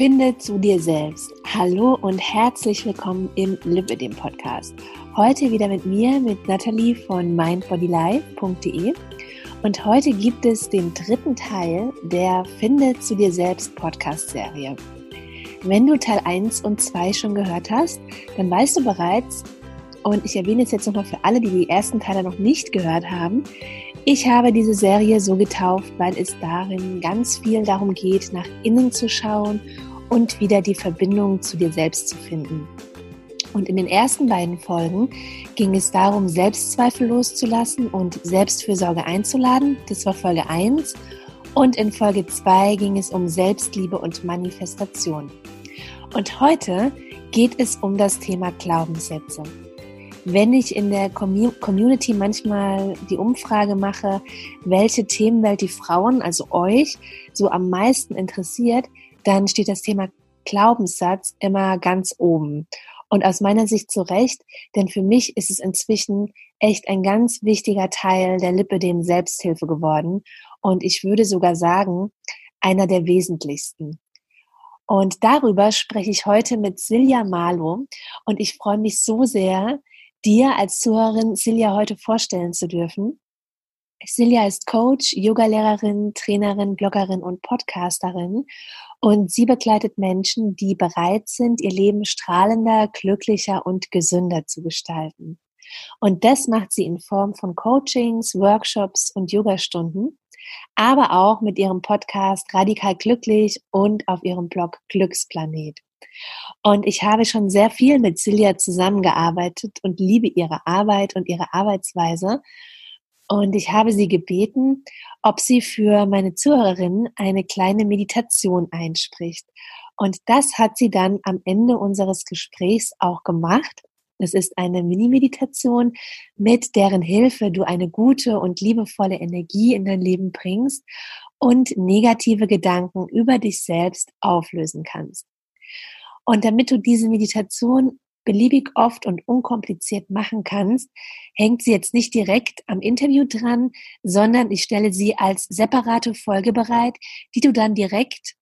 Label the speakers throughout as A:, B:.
A: Finde zu dir selbst. Hallo und herzlich willkommen im Lippe dem Podcast. Heute wieder mit mir, mit Nathalie von mindbodylife.de. Und heute gibt es den dritten Teil der Finde zu dir selbst Podcast-Serie. Wenn du Teil 1 und 2 schon gehört hast, dann weißt du bereits, und ich erwähne es jetzt nochmal für alle, die die ersten Teile noch nicht gehört haben, ich habe diese Serie so getauft, weil es darin ganz viel darum geht, nach innen zu schauen und wieder die Verbindung zu dir selbst zu finden. Und in den ersten beiden Folgen ging es darum, Selbstzweifel loszulassen und Selbstfürsorge einzuladen. Das war Folge 1. Und in Folge 2 ging es um Selbstliebe und Manifestation. Und heute geht es um das Thema Glaubenssätze. Wenn ich in der Community manchmal die Umfrage mache, welche Themenwelt die Frauen, also euch, so am meisten interessiert, dann steht das Thema Glaubenssatz immer ganz oben. Und aus meiner Sicht zu Recht, denn für mich ist es inzwischen echt ein ganz wichtiger Teil der Lippe dem Selbsthilfe geworden. Und ich würde sogar sagen, einer der wesentlichsten. Und darüber spreche ich heute mit Silja Malo. Und ich freue mich so sehr, dir als Zuhörerin Silja heute vorstellen zu dürfen. Silja ist Coach, Yogalehrerin, Trainerin, Bloggerin und Podcasterin. Und sie begleitet Menschen, die bereit sind, ihr Leben strahlender, glücklicher und gesünder zu gestalten. Und das macht sie in Form von Coachings, Workshops und Yogastunden, aber auch mit ihrem Podcast Radikal Glücklich und auf ihrem Blog Glücksplanet. Und ich habe schon sehr viel mit Silja zusammengearbeitet und liebe ihre Arbeit und ihre Arbeitsweise. Und ich habe sie gebeten, ob sie für meine Zuhörerinnen eine kleine Meditation einspricht. Und das hat sie dann am Ende unseres Gesprächs auch gemacht. Es ist eine Mini-Meditation, mit deren Hilfe du eine gute und liebevolle Energie in dein Leben bringst und negative Gedanken über dich selbst auflösen kannst. Und damit du diese Meditation beliebig oft und unkompliziert machen kannst, hängt sie jetzt nicht direkt am Interview dran, sondern ich stelle sie als separate Folge bereit, die du dann direkt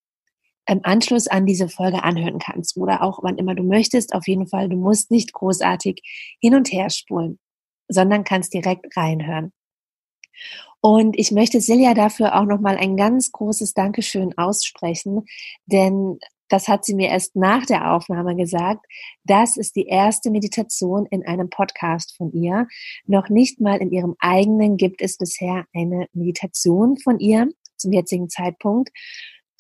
A: im Anschluss an diese Folge anhören kannst oder auch wann immer du möchtest. Auf jeden Fall, du musst nicht großartig hin und her spulen, sondern kannst direkt reinhören. Und ich möchte Silja dafür auch nochmal ein ganz großes Dankeschön aussprechen, denn das hat sie mir erst nach der Aufnahme gesagt, das ist die erste Meditation in einem Podcast von ihr. Noch nicht mal in ihrem eigenen gibt es bisher eine Meditation von ihr zum jetzigen Zeitpunkt.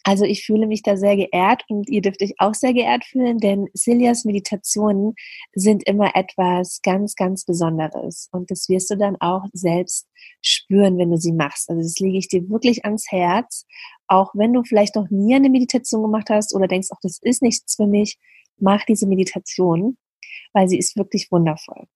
A: Also ich fühle mich da sehr geehrt und ihr dürft euch auch sehr geehrt fühlen, denn Celias Meditationen sind immer etwas ganz, ganz Besonderes. Und das wirst du dann auch selbst spüren, wenn du sie machst. Also das lege ich dir wirklich ans Herz. Auch wenn du vielleicht noch nie eine Meditation gemacht hast oder denkst, ach, das ist nichts für mich, mach diese Meditation, weil sie ist wirklich wundervoll.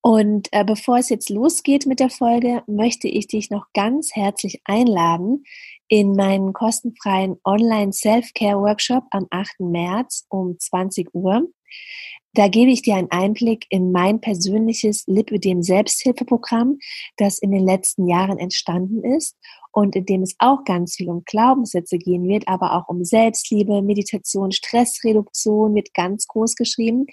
A: Und äh, bevor es jetzt losgeht mit der Folge, möchte ich dich noch ganz herzlich einladen in meinen kostenfreien Online Self-Care Workshop am 8. März um 20 Uhr. Da gebe ich dir einen Einblick in mein persönliches Lipödem Selbsthilfeprogramm, das in den letzten Jahren entstanden ist und in dem es auch ganz viel um Glaubenssätze gehen wird, aber auch um Selbstliebe, Meditation, Stressreduktion wird ganz groß geschrieben.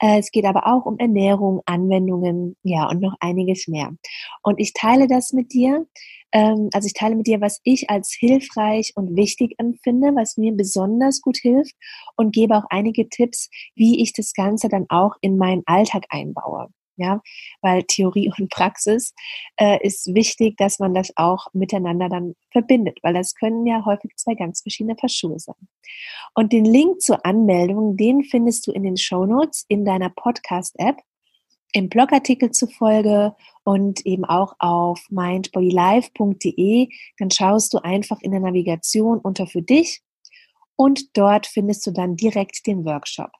A: Äh, es geht aber auch um Ernährung, Anwendungen, ja, und noch einiges mehr. Und ich teile das mit dir ähm, also ich teile mit dir, was ich als hilfreich und wichtig empfinde, was mir besonders gut hilft und gebe auch einige Tipps, wie ich das Ganze dann auch in meinen Alltag einbaue. Ja, weil Theorie und Praxis äh, ist wichtig, dass man das auch miteinander dann verbindet, weil das können ja häufig zwei ganz verschiedene Paar Schuhe sein. Und den Link zur Anmeldung, den findest du in den Show Notes in deiner Podcast-App im Blogartikel zufolge und eben auch auf mindbodylife.de. Dann schaust du einfach in der Navigation unter für dich und dort findest du dann direkt den Workshop.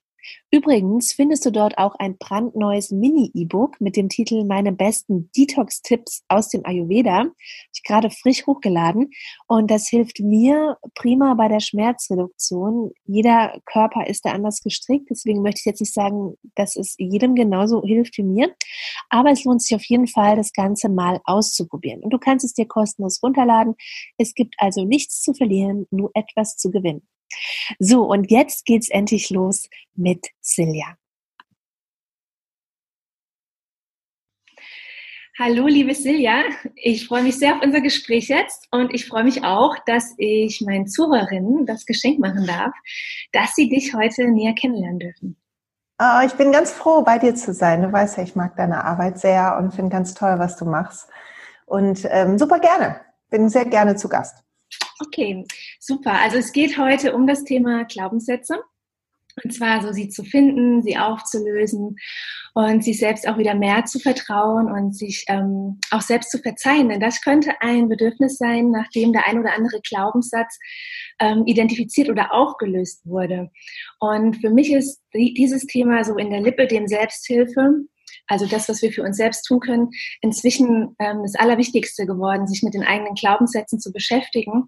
A: Übrigens findest du dort auch ein brandneues Mini-E-Book mit dem Titel Meine besten Detox-Tipps aus dem Ayurveda. Ich gerade frisch hochgeladen und das hilft mir prima bei der Schmerzreduktion. Jeder Körper ist da anders gestrickt, deswegen möchte ich jetzt nicht sagen, dass es jedem genauso hilft wie mir, aber es lohnt sich auf jeden Fall, das Ganze mal auszuprobieren. Und du kannst es dir kostenlos runterladen. Es gibt also nichts zu verlieren, nur etwas zu gewinnen. So, und jetzt geht's endlich los mit Silja. Hallo, liebe Silja. Ich freue mich sehr auf unser Gespräch jetzt und ich freue mich auch, dass ich meinen Zuhörerinnen das Geschenk machen darf, dass sie dich heute näher kennenlernen dürfen.
B: Oh, ich bin ganz froh, bei dir zu sein. Du weißt ja, ich mag deine Arbeit sehr und finde ganz toll, was du machst. Und ähm, super gerne. Bin sehr gerne zu Gast.
A: Okay, super. Also es geht heute um das Thema Glaubenssätze. Und zwar so sie zu finden, sie aufzulösen und sich selbst auch wieder mehr zu vertrauen und sich ähm, auch selbst zu verzeihen. Denn das könnte ein Bedürfnis sein, nachdem der ein oder andere Glaubenssatz ähm, identifiziert oder aufgelöst wurde. Und für mich ist dieses Thema so in der Lippe dem Selbsthilfe, also das, was wir für uns selbst tun können, inzwischen ähm, das Allerwichtigste geworden, sich mit den eigenen Glaubenssätzen zu beschäftigen.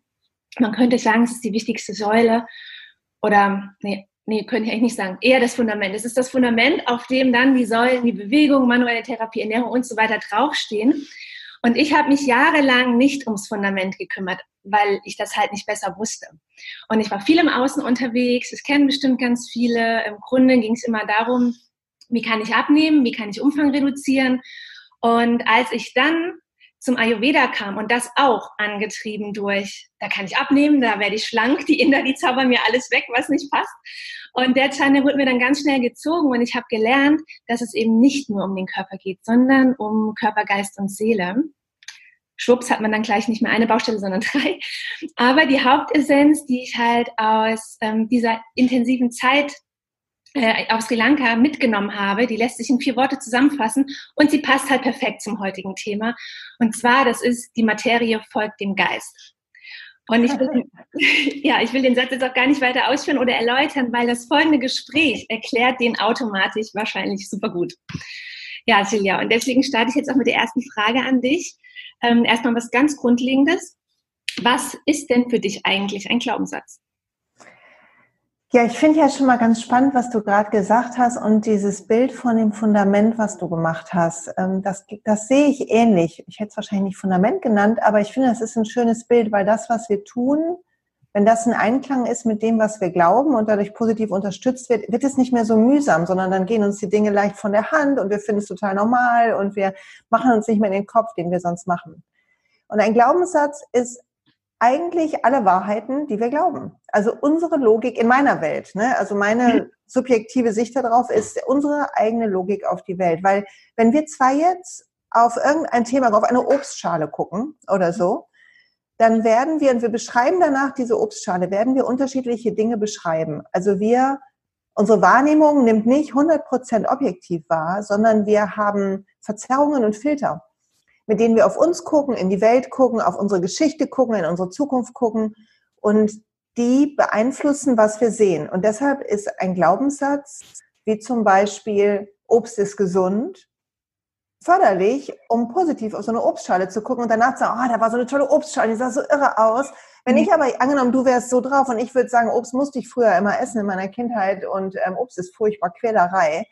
A: Man könnte sagen, es ist die wichtigste Säule oder nee, nee, könnte ich eigentlich nicht sagen, eher das Fundament. Es ist das Fundament, auf dem dann die Säulen, die Bewegung, manuelle Therapie, Ernährung und so weiter draufstehen. Und ich habe mich jahrelang nicht ums Fundament gekümmert, weil ich das halt nicht besser wusste. Und ich war viel im Außen unterwegs, das kennen bestimmt ganz viele. Im Grunde ging es immer darum, wie kann ich abnehmen, wie kann ich Umfang reduzieren. Und als ich dann zum Ayurveda kam und das auch angetrieben durch, da kann ich abnehmen, da werde ich schlank, die Inder, die zaubern mir alles weg, was nicht passt. Und der Channel wurde mir dann ganz schnell gezogen und ich habe gelernt, dass es eben nicht nur um den Körper geht, sondern um Körper, Geist und Seele. Schwupps hat man dann gleich nicht mehr eine Baustelle, sondern drei. Aber die Hauptessenz, die ich halt aus ähm, dieser intensiven Zeit äh, aus Sri Lanka mitgenommen habe, die lässt sich in vier Worte zusammenfassen und sie passt halt perfekt zum heutigen Thema. Und zwar, das ist, die Materie folgt dem Geist. Und ich will, ja, ich will den Satz jetzt auch gar nicht weiter ausführen oder erläutern, weil das folgende Gespräch erklärt den automatisch wahrscheinlich super gut. Ja, Silja, und deswegen starte ich jetzt auch mit der ersten Frage an dich. Ähm, erstmal was ganz Grundlegendes. Was ist denn für dich eigentlich ein Glaubenssatz?
B: Ja, ich finde ja schon mal ganz spannend, was du gerade gesagt hast und dieses Bild von dem Fundament, was du gemacht hast. Ähm, das, das sehe ich ähnlich. Ich hätte es wahrscheinlich nicht Fundament genannt, aber ich finde, das ist ein schönes Bild, weil das, was wir tun, wenn das in Einklang ist mit dem, was wir glauben und dadurch positiv unterstützt wird, wird es nicht mehr so mühsam, sondern dann gehen uns die Dinge leicht von der Hand und wir finden es total normal und wir machen uns nicht mehr in den Kopf, den wir sonst machen. Und ein Glaubenssatz ist eigentlich alle Wahrheiten, die wir glauben. Also unsere Logik in meiner Welt, ne? also meine mhm. subjektive Sicht darauf ist unsere eigene Logik auf die Welt. Weil wenn wir zwei jetzt auf irgendein Thema, auf eine Obstschale gucken oder so, dann werden wir, und wir beschreiben danach diese Obstschale, werden wir unterschiedliche Dinge beschreiben. Also wir, unsere Wahrnehmung nimmt nicht 100% objektiv wahr, sondern wir haben Verzerrungen und Filter mit denen wir auf uns gucken, in die Welt gucken, auf unsere Geschichte gucken, in unsere Zukunft gucken und die beeinflussen, was wir sehen. Und deshalb ist ein Glaubenssatz wie zum Beispiel Obst ist gesund förderlich, um positiv auf so eine Obstschale zu gucken und danach zu sagen, oh, da war so eine tolle Obstschale, die sah so irre aus. Wenn ich aber, angenommen, du wärst so drauf und ich würde sagen, Obst musste ich früher immer essen in meiner Kindheit und ähm, Obst ist furchtbar Quälerei,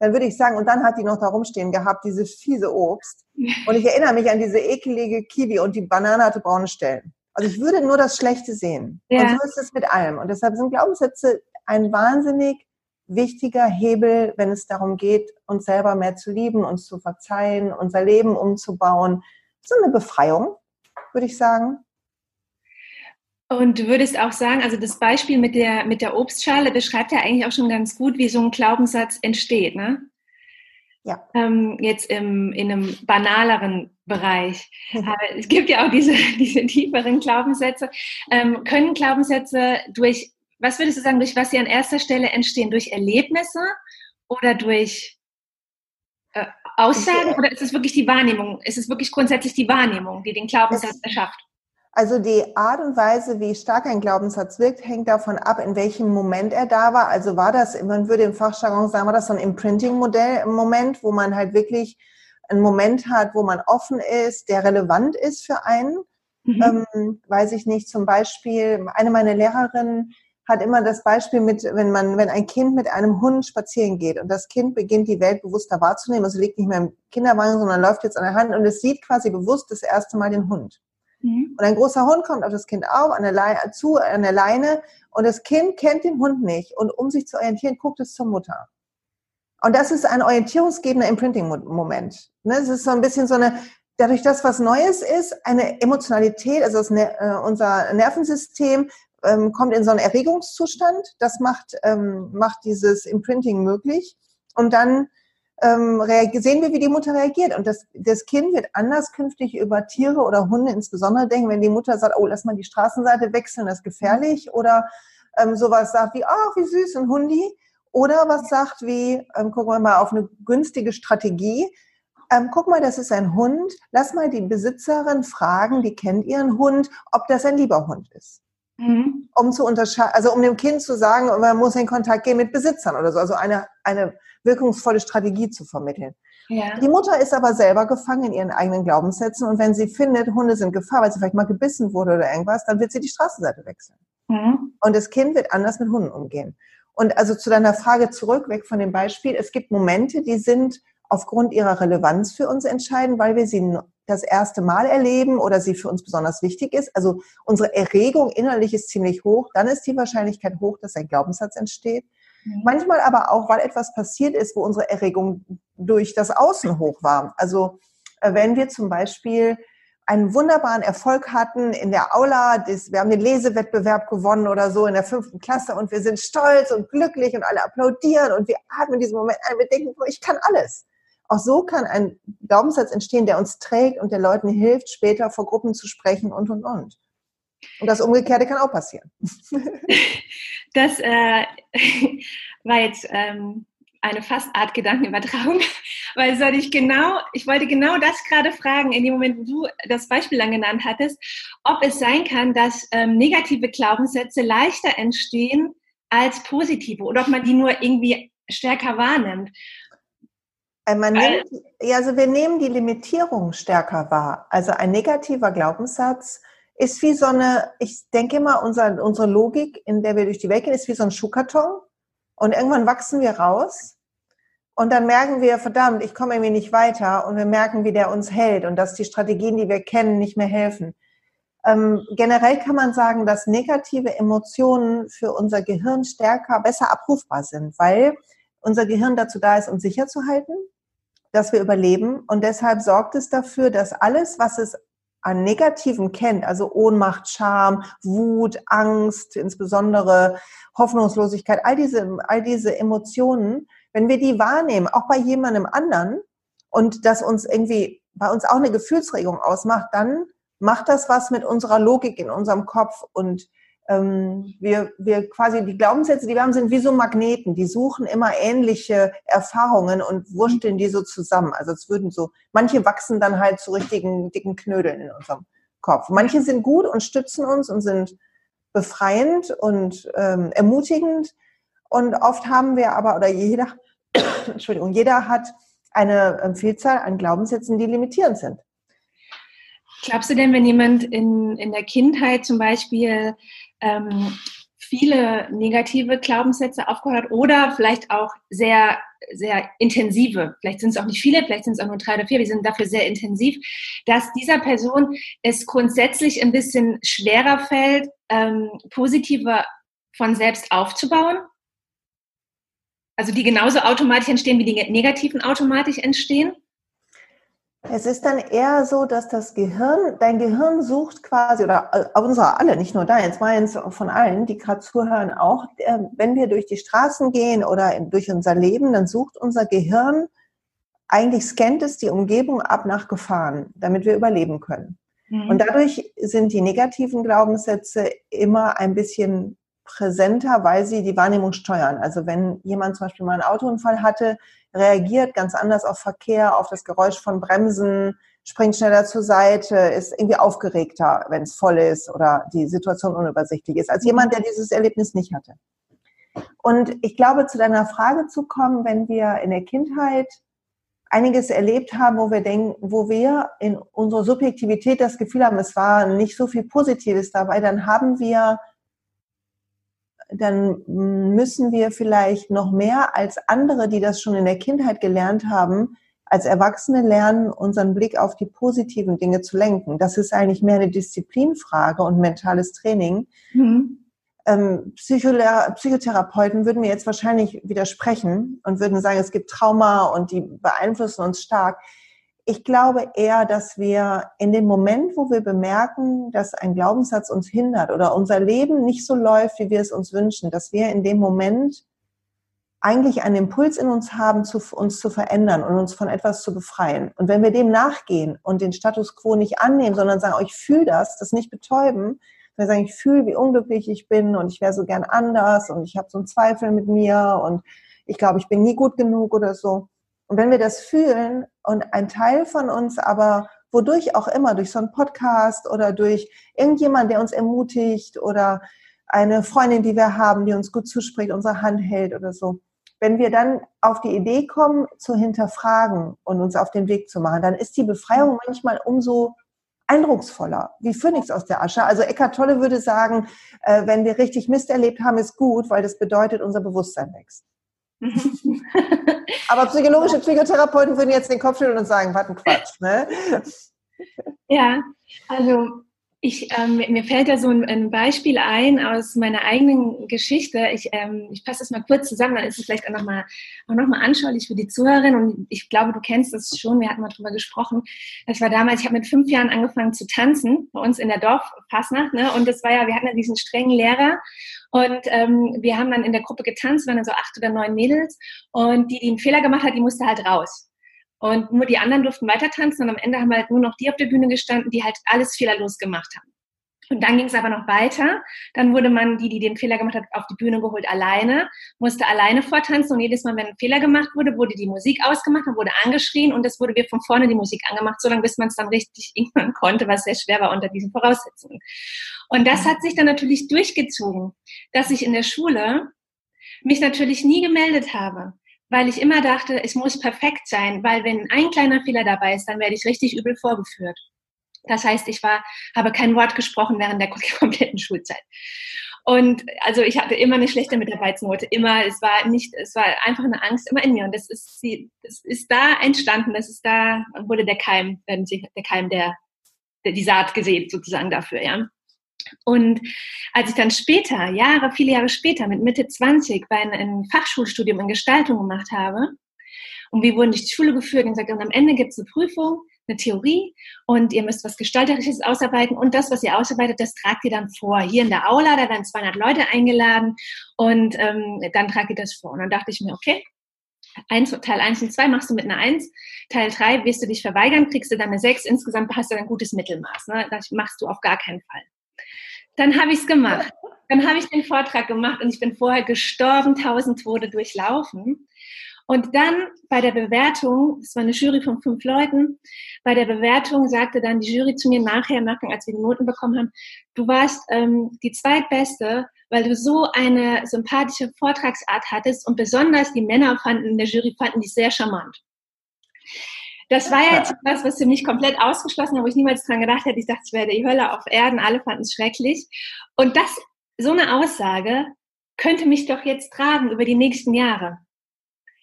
B: dann würde ich sagen, und dann hat die noch da rumstehen gehabt, dieses fiese Obst. Und ich erinnere mich an diese ekelige Kiwi und die Banane hatte braune Stellen. Also ich würde nur das Schlechte sehen. Ja. Und so ist es mit allem. Und deshalb sind Glaubenssätze ein wahnsinnig wichtiger Hebel, wenn es darum geht, uns selber mehr zu lieben, uns zu verzeihen, unser Leben umzubauen. So eine Befreiung, würde ich sagen.
A: Und du würdest auch sagen, also das Beispiel mit der, mit der Obstschale beschreibt ja eigentlich auch schon ganz gut, wie so ein Glaubenssatz entsteht, ne? Ja. Ähm, jetzt im, in einem banaleren Bereich. es gibt ja auch diese, diese tieferen Glaubenssätze. Ähm, können Glaubenssätze durch, was würdest du sagen, durch was sie an erster Stelle entstehen? Durch Erlebnisse oder durch äh, Aussagen? Oder ist es wirklich die Wahrnehmung? Ist es wirklich grundsätzlich die Wahrnehmung, die den Glaubenssatz erschafft?
B: Also die Art und Weise, wie stark ein Glaubenssatz wirkt, hängt davon ab, in welchem Moment er da war. Also war das, man würde im Fachjargon sagen, war das so ein Imprinting-Modell im Moment, wo man halt wirklich einen Moment hat, wo man offen ist, der relevant ist für einen. Mhm. Ähm, weiß ich nicht, zum Beispiel, eine meiner Lehrerinnen hat immer das Beispiel mit, wenn man, wenn ein Kind mit einem Hund spazieren geht und das Kind beginnt, die Welt bewusster wahrzunehmen, also liegt nicht mehr im Kinderwagen, sondern läuft jetzt an der Hand und es sieht quasi bewusst das erste Mal den Hund. Und ein großer Hund kommt auf das Kind auf, an der Leine, zu, an der Leine Und das Kind kennt den Hund nicht und um sich zu orientieren, guckt es zur Mutter. Und das ist ein orientierungsgebender Imprinting-Moment. Ne? Es ist so ein bisschen so eine, dadurch, dass was Neues ist, eine Emotionalität, also das, äh, unser Nervensystem ähm, kommt in so einen Erregungszustand. Das macht, ähm, macht dieses Imprinting möglich. Und dann ähm, sehen wir, wie die Mutter reagiert. Und das, das Kind wird anders künftig über Tiere oder Hunde insbesondere denken, wenn die Mutter sagt, oh, lass mal die Straßenseite wechseln, das ist gefährlich. Oder ähm, sowas sagt wie, ach, wie süß, ein Hundi. Oder was sagt wie, ähm, gucken wir mal auf eine günstige Strategie. Ähm, guck mal, das ist ein Hund. Lass mal die Besitzerin fragen, die kennt ihren Hund, ob das ein lieber Hund ist. Mhm. Um zu unterscheiden, also um dem Kind zu sagen, man muss in Kontakt gehen mit Besitzern oder so. Also eine, eine wirkungsvolle Strategie zu vermitteln. Ja. Die Mutter ist aber selber gefangen in ihren eigenen Glaubenssätzen und wenn sie findet, Hunde sind Gefahr, weil sie vielleicht mal gebissen wurde oder irgendwas, dann wird sie die Straßenseite wechseln. Mhm. Und das Kind wird anders mit Hunden umgehen. Und also zu deiner Frage zurück, weg von dem Beispiel, es gibt Momente, die sind aufgrund ihrer Relevanz für uns entscheidend, weil wir sie das erste Mal erleben oder sie für uns besonders wichtig ist. Also unsere Erregung innerlich ist ziemlich hoch, dann ist die Wahrscheinlichkeit hoch, dass ein Glaubenssatz entsteht. Mhm. Manchmal aber auch, weil etwas passiert ist, wo unsere Erregung durch das Außen hoch war. Also äh, wenn wir zum Beispiel einen wunderbaren Erfolg hatten in der Aula, das, wir haben den Lesewettbewerb gewonnen oder so in der fünften Klasse und wir sind stolz und glücklich und alle applaudieren und wir atmen in diesem Moment ein, wir denken, ich kann alles. Auch so kann ein Glaubenssatz entstehen, der uns trägt und der Leuten hilft, später vor Gruppen zu sprechen und, und, und. Und das Umgekehrte kann auch passieren.
A: Das äh, war jetzt ähm, eine fast Art Gedankenübertragung, weil soll ich genau, ich wollte genau das gerade fragen, in dem Moment, wo du das Beispiel dann genannt hattest, ob es sein kann, dass ähm, negative Glaubenssätze leichter entstehen als positive oder ob man die nur irgendwie stärker wahrnimmt.
B: Äh, man nimmt, ja, also wir nehmen die Limitierung stärker wahr. Also ein negativer Glaubenssatz ist wie so eine, ich denke immer, unser, unsere Logik, in der wir durch die Welt gehen, ist wie so ein Schuhkarton. Und irgendwann wachsen wir raus. Und dann merken wir, verdammt, ich komme irgendwie nicht weiter. Und wir merken, wie der uns hält und dass die Strategien, die wir kennen, nicht mehr helfen. Ähm, generell kann man sagen, dass negative Emotionen für unser Gehirn stärker, besser abrufbar sind, weil unser Gehirn dazu da ist, uns sicher zu halten, dass wir überleben. Und deshalb sorgt es dafür, dass alles, was es an Negativen kennt, also Ohnmacht, Scham, Wut, Angst, insbesondere Hoffnungslosigkeit, all diese, all diese Emotionen, wenn wir die wahrnehmen, auch bei jemandem anderen, und das uns irgendwie bei uns auch eine Gefühlsregung ausmacht, dann macht das was mit unserer Logik in unserem Kopf und ähm, wir, wir quasi die Glaubenssätze, die wir haben, sind wie so Magneten. Die suchen immer ähnliche Erfahrungen und wursteln die so zusammen. Also es würden so, manche wachsen dann halt zu richtigen dicken Knödeln in unserem Kopf. Manche sind gut und stützen uns und sind befreiend und ähm, ermutigend. Und oft haben wir aber, oder jeder, Entschuldigung, jeder hat eine ähm, Vielzahl an Glaubenssätzen, die limitierend sind.
A: Glaubst du denn, wenn jemand in, in der Kindheit zum Beispiel ähm, viele negative Glaubenssätze aufgehört oder vielleicht auch sehr, sehr intensive, vielleicht sind es auch nicht viele, vielleicht sind es auch nur drei oder vier, wir sind dafür sehr intensiv, dass dieser Person es grundsätzlich ein bisschen schwerer fällt, ähm, positiver von selbst aufzubauen? Also die genauso automatisch entstehen, wie die negativen automatisch entstehen?
B: Es ist dann eher so, dass das Gehirn, dein Gehirn sucht quasi, oder äh, unsere alle, nicht nur deins, meins von allen, die gerade zuhören auch, wenn wir durch die Straßen gehen oder durch unser Leben, dann sucht unser Gehirn, eigentlich scannt es die Umgebung ab nach Gefahren, damit wir überleben können. Mhm. Und dadurch sind die negativen Glaubenssätze immer ein bisschen präsenter, weil sie die Wahrnehmung steuern. Also wenn jemand zum Beispiel mal einen Autounfall hatte, reagiert ganz anders auf Verkehr, auf das Geräusch von Bremsen, springt schneller zur Seite, ist irgendwie aufgeregter, wenn es voll ist oder die Situation unübersichtlich ist, als jemand, der dieses Erlebnis nicht hatte. Und ich glaube, zu deiner Frage zu kommen, wenn wir in der Kindheit einiges erlebt haben, wo wir denken, wo wir in unserer Subjektivität das Gefühl haben, es war nicht so viel Positives dabei, dann haben wir dann müssen wir vielleicht noch mehr als andere, die das schon in der Kindheit gelernt haben, als Erwachsene lernen, unseren Blick auf die positiven Dinge zu lenken. Das ist eigentlich mehr eine Disziplinfrage und mentales Training. Mhm. ähm, Psychotherapeuten würden mir jetzt wahrscheinlich widersprechen und würden sagen, es gibt Trauma und die beeinflussen uns stark. Ich glaube eher, dass wir in dem Moment, wo wir bemerken, dass ein Glaubenssatz uns hindert oder unser Leben nicht so läuft, wie wir es uns wünschen, dass wir in dem Moment eigentlich einen Impuls in uns haben, zu, uns zu verändern und uns von etwas zu befreien. Und wenn wir dem nachgehen und den Status quo nicht annehmen, sondern sagen, oh, ich fühle das, das nicht betäuben, wir sagen, ich fühle, wie unglücklich ich bin und ich wäre so gern anders und ich habe so einen Zweifel mit mir und ich glaube, ich bin nie gut genug oder so. Und wenn wir das fühlen und ein Teil von uns aber, wodurch auch immer, durch so einen Podcast oder durch irgendjemand, der uns ermutigt oder eine Freundin, die wir haben, die uns gut zuspricht, unsere Hand hält oder so. Wenn wir dann auf die Idee kommen, zu hinterfragen und uns auf den Weg zu machen, dann ist die Befreiung manchmal umso eindrucksvoller, wie Phönix aus der Asche. Also Eckart Tolle würde sagen, äh, wenn wir richtig Mist erlebt haben, ist gut, weil das bedeutet, unser Bewusstsein wächst. Aber psychologische Psychotherapeuten würden jetzt den Kopf schütteln und sagen, was ein Quatsch. Ne?
A: Ja, also ich, ähm, mir fällt da so ein, ein, Beispiel ein aus meiner eigenen Geschichte. Ich, ähm, ich passe das mal kurz zusammen, dann ist es vielleicht auch nochmal noch mal anschaulich für die Zuhörerin. Und ich glaube, du kennst das schon, wir hatten mal drüber gesprochen. Das war damals, ich habe mit fünf Jahren angefangen zu tanzen, bei uns in der Dorfpassnacht. Ne? Und das war ja, wir hatten ja diesen strengen Lehrer. Und ähm, wir haben dann in der Gruppe getanzt, waren dann so acht oder neun Mädels. Und die, die einen Fehler gemacht hat, die musste halt raus. Und nur die anderen durften weiter tanzen und am Ende haben halt nur noch die auf der Bühne gestanden, die halt alles fehlerlos gemacht haben. Und dann ging es aber noch weiter. Dann wurde man, die, die den Fehler gemacht hat, auf die Bühne geholt alleine, musste alleine vortanzen und jedes Mal, wenn ein Fehler gemacht wurde, wurde die Musik ausgemacht und wurde angeschrien und es wurde wieder von vorne die Musik angemacht, solange bis man es dann richtig irgendwann konnte, was sehr schwer war unter diesen Voraussetzungen. Und das hat sich dann natürlich durchgezogen, dass ich in der Schule mich natürlich nie gemeldet habe weil ich immer dachte, es muss perfekt sein, weil wenn ein kleiner Fehler dabei ist, dann werde ich richtig übel vorgeführt. Das heißt, ich war, habe kein Wort gesprochen während der kompletten Schulzeit. Und also ich hatte immer eine schlechte Mitarbeitsnote, immer, es war nicht, es war einfach eine Angst immer in mir. Und das ist, das ist da entstanden, das ist da, wurde der Keim, der Keim der, der die Saat gesehen sozusagen dafür, ja. Und als ich dann später, Jahre, viele Jahre später, mit Mitte 20 bei einem Fachschulstudium in Gestaltung gemacht habe, und wir wurden durch die Schule geführt und gesagt, und am Ende gibt es eine Prüfung, eine Theorie und ihr müsst was Gestalterisches ausarbeiten und das, was ihr ausarbeitet, das tragt ihr dann vor. Hier in der Aula, da werden 200 Leute eingeladen und ähm, dann tragt ihr das vor. Und dann dachte ich mir, okay, eins, Teil 1 und 2 machst du mit einer 1, Teil 3 wirst du dich verweigern, kriegst du dann eine 6, insgesamt hast du ein gutes Mittelmaß. Ne? Das machst du auf gar keinen Fall. Dann habe ich es gemacht. Dann habe ich den Vortrag gemacht und ich bin vorher gestorben, tausend Tode durchlaufen. Und dann bei der Bewertung, es war eine Jury von fünf Leuten, bei der Bewertung sagte dann die Jury zu mir nachher, nachher als wir die Noten bekommen haben, du warst ähm, die zweitbeste, weil du so eine sympathische Vortragsart hattest und besonders die Männer fanden in der Jury fanden dich sehr charmant. Das war ja jetzt was, was für mich komplett ausgeschlossen war, wo ich niemals dran gedacht hätte. Ich dachte, es wäre die Hölle auf Erden, alle fanden es schrecklich. Und das, so eine Aussage könnte mich doch jetzt tragen über die nächsten Jahre.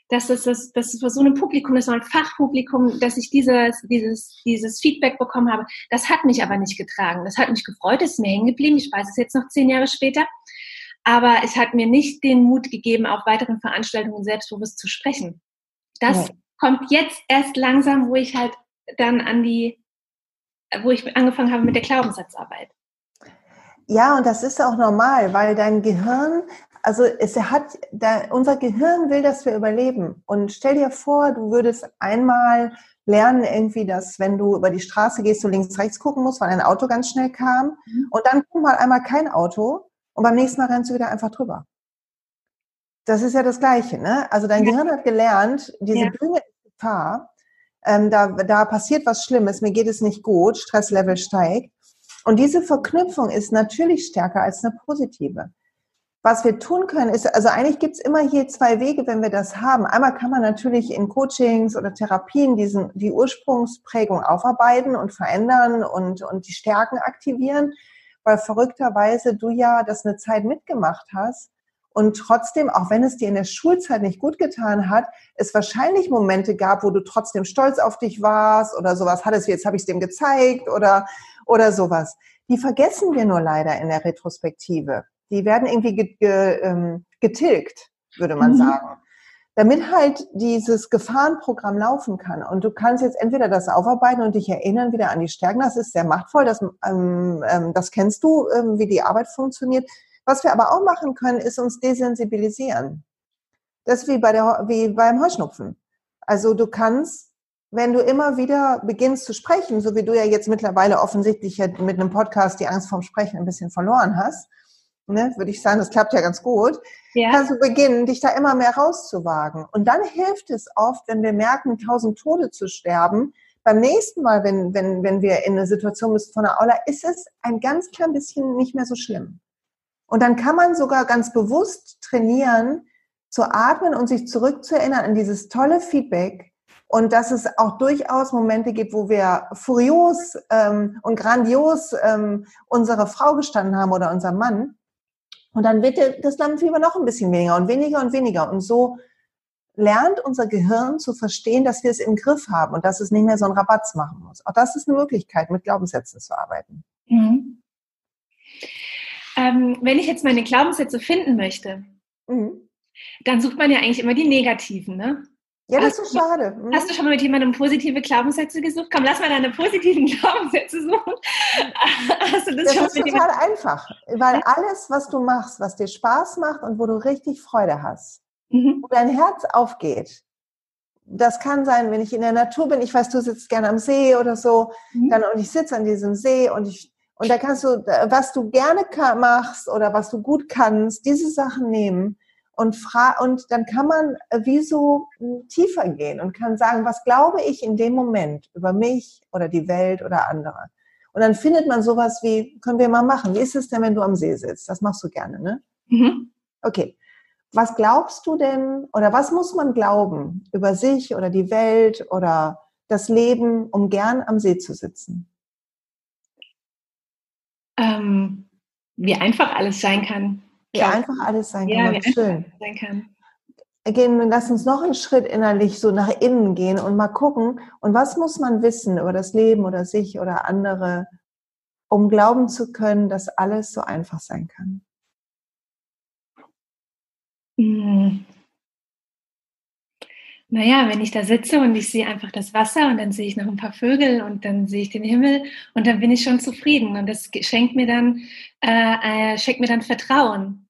A: Dass das, das, das war so ein Publikum, das war ein Fachpublikum, dass ich dieses, dieses, dieses Feedback bekommen habe. Das hat mich aber nicht getragen. Das hat mich gefreut, es ist mir hängen geblieben. Ich weiß es jetzt noch zehn Jahre später. Aber es hat mir nicht den Mut gegeben, auf weiteren Veranstaltungen selbstbewusst zu sprechen. Das ja kommt jetzt erst langsam, wo ich halt dann an die, wo ich angefangen habe mit der Glaubenssatzarbeit.
B: Ja, und das ist auch normal, weil dein Gehirn, also es hat, unser Gehirn will, dass wir überleben. Und stell dir vor, du würdest einmal lernen irgendwie, dass wenn du über die Straße gehst, du links, rechts gucken musst, weil ein Auto ganz schnell kam. Mhm. Und dann kommt mal einmal kein Auto und beim nächsten Mal rennst du wieder einfach drüber. Das ist ja das Gleiche, ne? Also dein ja. Gehirn hat gelernt, diese ja. Bühne ist Gefahr. Ähm, da, da passiert was Schlimmes, mir geht es nicht gut, Stresslevel steigt. Und diese Verknüpfung ist natürlich stärker als eine positive. Was wir tun können, ist, also eigentlich gibt es immer hier zwei Wege, wenn wir das haben. Einmal kann man natürlich in Coachings oder Therapien diesen, die Ursprungsprägung aufarbeiten und verändern und, und die Stärken aktivieren, weil verrückterweise du ja das eine Zeit mitgemacht hast und trotzdem, auch wenn es dir in der Schulzeit nicht gut getan hat, es wahrscheinlich Momente gab, wo du trotzdem stolz auf dich warst oder sowas hattest, wie jetzt habe ich es dem gezeigt oder, oder sowas. Die vergessen wir nur leider in der Retrospektive. die werden irgendwie ähm, getilgt, würde man mhm. sagen damit halt dieses Gefahrenprogramm laufen kann. Und du kannst jetzt entweder das aufarbeiten und dich erinnern wieder an die Stärken. Das ist sehr machtvoll. Das, ähm, ähm, das kennst du, ähm, wie die Arbeit funktioniert. Was wir aber auch machen können, ist uns desensibilisieren. Das ist wie, bei der, wie beim Heuschnupfen. Also du kannst, wenn du immer wieder beginnst zu sprechen, so wie du ja jetzt mittlerweile offensichtlich mit einem Podcast die Angst vorm Sprechen ein bisschen verloren hast, ne, würde ich sagen, das klappt ja ganz gut, ja. kannst du beginnen, dich da immer mehr rauszuwagen. Und dann hilft es oft, wenn wir merken, tausend Tode zu sterben, beim nächsten Mal, wenn, wenn, wenn wir in eine Situation müssen von der Aula, ist es ein ganz klein bisschen nicht mehr so schlimm. Und dann kann man sogar ganz bewusst trainieren, zu atmen und sich zurückzuerinnern an dieses tolle Feedback, und dass es auch durchaus Momente gibt, wo wir furios ähm, und grandios ähm, unsere Frau gestanden haben oder unser Mann. Und dann wird das Lampenfieber noch ein bisschen weniger und weniger und weniger. Und so lernt unser Gehirn zu verstehen, dass wir es im Griff haben und dass es nicht mehr so einen Rabatz machen muss. Auch das ist eine Möglichkeit, mit Glaubenssätzen zu arbeiten. Mhm.
A: Ähm, wenn ich jetzt meine Glaubenssätze finden möchte, mhm. dann sucht man ja eigentlich immer die negativen, ne?
B: Ja, das ist so schade.
A: Mhm. Hast du schon mal mit jemandem positive Glaubenssätze gesucht? Komm, lass mal deine positiven Glaubenssätze suchen.
B: Hast du das, das schon ist total einfach, weil alles, was du machst, was dir Spaß macht und wo du richtig Freude hast, mhm. wo dein Herz aufgeht, das kann sein, wenn ich in der Natur bin. Ich weiß, du sitzt gerne am See oder so, mhm. dann und ich sitze an diesem See und ich und da kannst du, was du gerne machst oder was du gut kannst, diese Sachen nehmen und, fra und dann kann man äh, wie so hm, tiefer gehen und kann sagen, was glaube ich in dem Moment über mich oder die Welt oder andere. Und dann findet man sowas wie, können wir mal machen, wie ist es denn, wenn du am See sitzt? Das machst du gerne, ne? Mhm. Okay. Was glaubst du denn oder was muss man glauben über sich oder die Welt oder das Leben, um gern am See zu sitzen?
A: Ähm, wie einfach alles sein kann.
B: Wie ja. einfach alles sein kann. Ja, wie schön. sein kann. Gehen, lass uns noch einen Schritt innerlich so nach innen gehen und mal gucken, und was muss man wissen über das Leben oder sich oder andere, um glauben zu können, dass alles so einfach sein kann?
A: Naja, wenn ich da sitze und ich sehe einfach das Wasser und dann sehe ich noch ein paar Vögel und dann sehe ich den Himmel und dann bin ich schon zufrieden und das schenkt mir dann, äh, äh, schenkt mir dann Vertrauen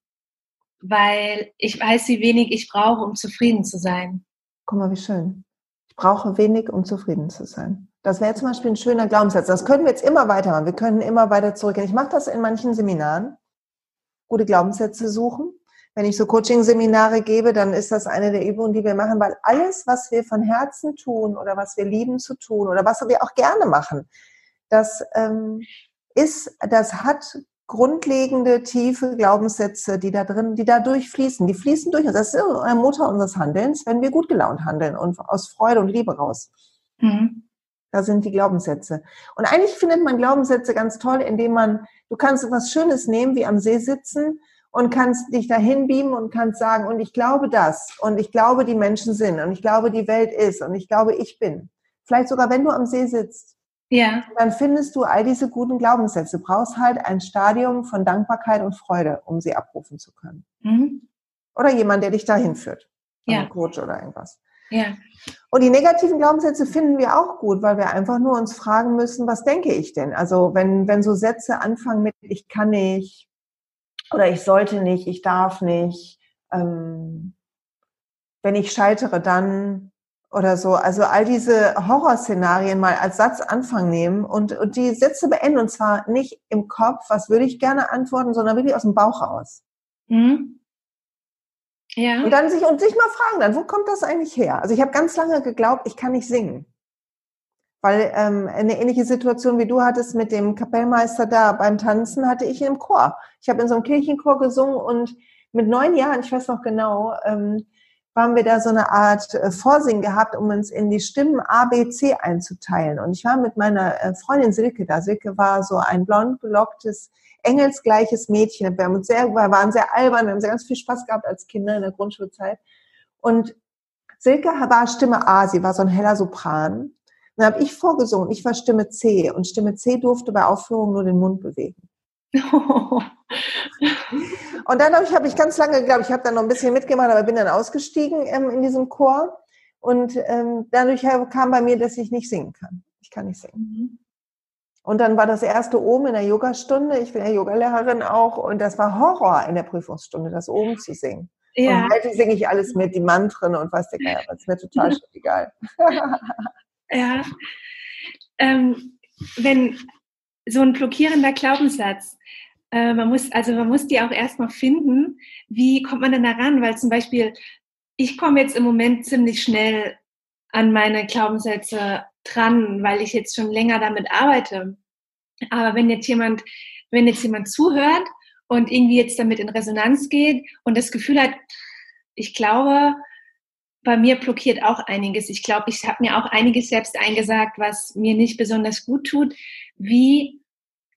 A: weil ich weiß, wie wenig ich brauche, um zufrieden zu sein.
B: Guck mal, wie schön. Ich brauche wenig, um zufrieden zu sein. Das wäre zum Beispiel ein schöner Glaubenssatz. Das können wir jetzt immer weitermachen. Wir können immer weiter zurückgehen. Ich mache das in manchen Seminaren. Gute Glaubenssätze suchen. Wenn ich so Coaching-Seminare gebe, dann ist das eine der Übungen, die wir machen, weil alles, was wir von Herzen tun oder was wir lieben zu tun oder was wir auch gerne machen, das ähm, ist, das hat grundlegende, tiefe Glaubenssätze, die da drin, die da durchfließen. Die fließen durch. Das ist ein Motor unseres Handelns, wenn wir gut gelaunt handeln und aus Freude und Liebe raus. Mhm. Da sind die Glaubenssätze. Und eigentlich findet man Glaubenssätze ganz toll, indem man, du kannst etwas Schönes nehmen, wie am See sitzen und kannst dich dahin beamen und kannst sagen, und ich glaube das, und ich glaube, die Menschen sind, und ich glaube, die Welt ist, und ich glaube, ich bin. Vielleicht sogar, wenn du am See sitzt ja. Dann findest du all diese guten Glaubenssätze. Du brauchst halt ein Stadium von Dankbarkeit und Freude, um sie abrufen zu können. Mhm. Oder jemand, der dich dahin führt. Ja. Ein Coach oder irgendwas. Ja. Und die negativen Glaubenssätze finden wir auch gut, weil wir einfach nur uns fragen müssen, was denke ich denn? Also wenn, wenn so Sätze anfangen mit ich kann nicht oder ich sollte nicht, ich darf nicht, ähm, wenn ich scheitere, dann oder so. Also all diese Horrorszenarien mal als Satzanfang nehmen und, und die Sätze beenden und zwar nicht im Kopf, was würde ich gerne antworten, sondern wirklich aus dem Bauch raus. Mhm. Ja. Und dann sich und sich mal fragen, dann wo kommt das eigentlich her? Also ich habe ganz lange geglaubt, ich kann nicht singen. Weil ähm, eine ähnliche Situation wie du hattest mit dem Kapellmeister da beim Tanzen, hatte ich im Chor. Ich habe in so einem Kirchenchor gesungen und mit neun Jahren, ich weiß noch genau, ähm, haben wir da so eine Art äh, Vorsingen gehabt, um uns in die Stimmen A, B, C einzuteilen. Und ich war mit meiner äh, Freundin Silke da. Silke war so ein blond gelocktes, engelsgleiches Mädchen. Wir, haben uns sehr, wir waren sehr albern, wir haben sehr ganz viel Spaß gehabt als Kinder in der Grundschulzeit. Und Silke war Stimme A, sie war so ein heller Sopran. Dann habe ich vorgesungen, ich war Stimme C und Stimme C durfte bei Aufführungen nur den Mund bewegen. Und dann habe ich, hab ich ganz lange, glaube ich, habe dann noch ein bisschen mitgemacht, aber bin dann ausgestiegen ähm, in diesem Chor. Und ähm, dadurch kam bei mir, dass ich nicht singen kann. Ich kann nicht singen. Mhm. Und dann war das erste Oben in der Yogastunde. Ich bin ja Yogalehrerin auch. Und das war Horror in der Prüfungsstunde, das Oben zu singen. Ja. Und heute singe ich alles mit, die Mantren und was der Geier, das ist mir total egal.
A: ja. Ähm, wenn so ein blockierender Glaubenssatz, äh, man muss, also man muss die auch erstmal finden. Wie kommt man denn da ran? Weil zum Beispiel, ich komme jetzt im Moment ziemlich schnell an meine Glaubenssätze dran, weil ich jetzt schon länger damit arbeite. Aber wenn jetzt jemand, wenn jetzt jemand zuhört und irgendwie jetzt damit in Resonanz geht und das Gefühl hat, ich glaube, bei mir blockiert auch einiges. Ich glaube, ich habe mir auch einiges selbst eingesagt, was mir nicht besonders gut tut. Wie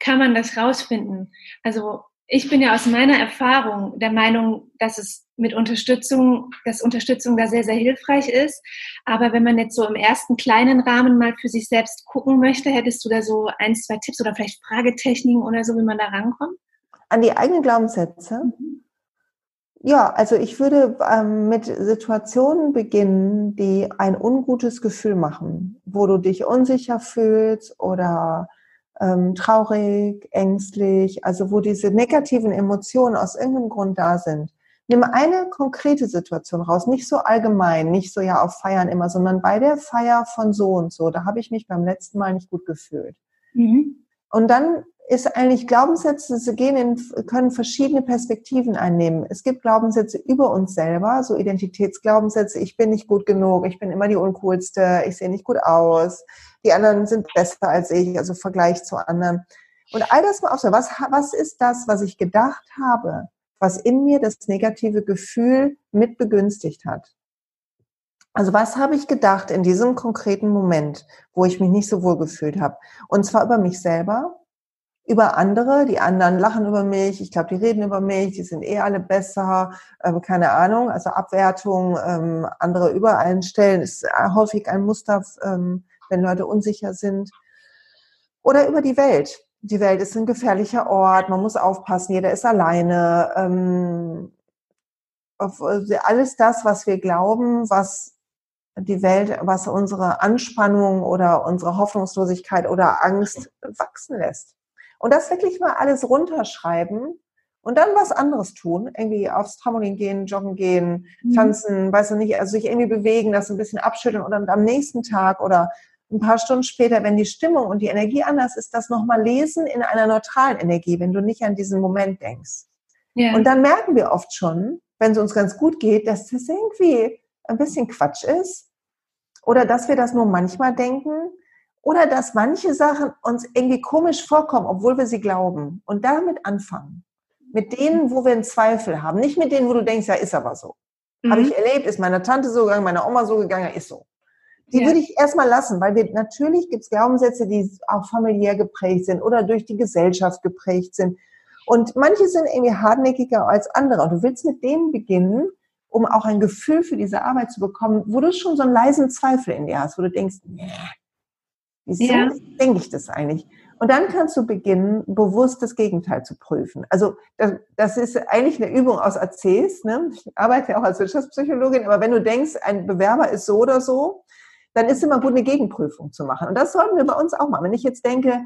A: kann man das rausfinden? Also ich bin ja aus meiner Erfahrung der Meinung, dass es mit Unterstützung, dass Unterstützung da sehr, sehr hilfreich ist. Aber wenn man jetzt so im ersten kleinen Rahmen mal für sich selbst gucken möchte, hättest du da so ein, zwei Tipps oder vielleicht Fragetechniken oder so, wie man da rankommt?
B: An die eigenen Glaubenssätze? Mhm. Ja, also ich würde ähm, mit Situationen beginnen, die ein ungutes Gefühl machen, wo du dich unsicher fühlst oder ähm, traurig, ängstlich, also wo diese negativen Emotionen aus irgendeinem Grund da sind. Nimm eine konkrete Situation raus, nicht so allgemein, nicht so ja auf Feiern immer, sondern bei der Feier von so und so, da habe ich mich beim letzten Mal nicht gut gefühlt. Mhm. Und dann ist eigentlich Glaubenssätze, sie gehen in, können verschiedene Perspektiven einnehmen. Es gibt Glaubenssätze über uns selber, so Identitätsglaubenssätze, ich bin nicht gut genug, ich bin immer die Uncoolste, ich sehe nicht gut aus, die anderen sind besser als ich, also Vergleich zu anderen. Und all das mal aufschauen, was, was ist das, was ich gedacht habe, was in mir das negative Gefühl mit begünstigt hat? Also was habe ich gedacht in diesem konkreten Moment, wo ich mich nicht so wohl gefühlt habe? Und zwar über mich selber, über andere, die anderen lachen über mich, ich glaube, die reden über mich, die sind eh alle besser, ähm, keine Ahnung, also Abwertung, ähm, andere über einen stellen, ist häufig ein Muster, ähm, wenn Leute unsicher sind. Oder über die Welt. Die Welt ist ein gefährlicher Ort, man muss aufpassen, jeder ist alleine. Ähm, auf, äh, alles das, was wir glauben, was die Welt, was unsere Anspannung oder unsere Hoffnungslosigkeit oder Angst wachsen lässt. Und das wirklich mal alles runterschreiben und dann was anderes tun. Irgendwie aufs Trampolin gehen, joggen gehen, mhm. tanzen, weiß du nicht, also sich irgendwie bewegen, das ein bisschen abschütteln oder am nächsten Tag oder ein paar Stunden später, wenn die Stimmung und die Energie anders ist, das nochmal lesen in einer neutralen Energie, wenn du nicht an diesen Moment denkst. Ja. Und dann merken wir oft schon, wenn es uns ganz gut geht, dass das irgendwie ein bisschen Quatsch ist oder dass wir das nur manchmal denken oder dass manche Sachen uns irgendwie komisch vorkommen, obwohl wir sie glauben. Und damit anfangen. Mit denen, wo wir einen Zweifel haben. Nicht mit denen, wo du denkst, ja, ist aber so. Mhm. Habe ich erlebt, ist meiner Tante so gegangen, meiner Oma so gegangen, ja, ist so. Die ja. würde ich erstmal lassen, weil wir natürlich gibt es Glaubenssätze, die auch familiär geprägt sind oder durch die Gesellschaft geprägt sind. Und manche sind irgendwie hartnäckiger als andere. Und du willst mit denen beginnen, um auch ein Gefühl für diese Arbeit zu bekommen, wo du schon so einen leisen Zweifel in dir hast, wo du denkst, nee, Wieso ja. denke ich das eigentlich? Und dann kannst du beginnen, bewusst das Gegenteil zu prüfen. Also das, das ist eigentlich eine Übung aus ACs. Ne? Ich arbeite ja auch als Wirtschaftspsychologin, aber wenn du denkst, ein Bewerber ist so oder so, dann ist immer gut, eine Gegenprüfung zu machen. Und das sollten wir bei uns auch machen. Wenn ich jetzt denke,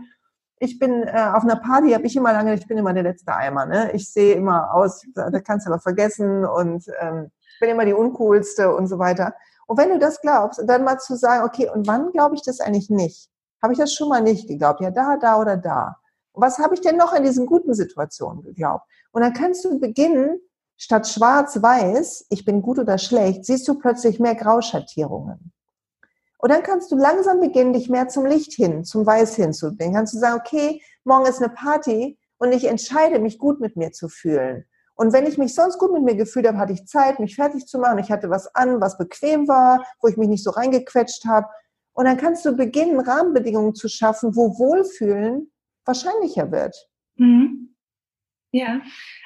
B: ich bin äh, auf einer Party, habe ich immer lange, ich bin immer der letzte Eimer. Ne? Ich sehe immer aus, da, da kannst du aber vergessen und ähm, ich bin immer die uncoolste und so weiter. Und wenn du das glaubst, dann mal zu sagen, okay, und wann glaube ich das eigentlich nicht? Habe ich das schon mal nicht geglaubt? Ja, da, da oder da. Was habe ich denn noch in diesen guten Situationen geglaubt? Und dann kannst du beginnen, statt schwarz-weiß, ich bin gut oder schlecht, siehst du plötzlich mehr Grauschattierungen. Und dann kannst du langsam beginnen, dich mehr zum Licht hin, zum Weiß hinzubringen. Kannst du sagen, okay, morgen ist eine Party und ich entscheide mich gut mit mir zu fühlen. Und wenn ich mich sonst gut mit mir gefühlt habe, hatte ich Zeit, mich fertig zu machen. Ich hatte was an, was bequem war, wo ich mich nicht so reingequetscht habe. Und dann kannst du beginnen, Rahmenbedingungen zu schaffen, wo Wohlfühlen wahrscheinlicher wird. Mhm.
A: Ja,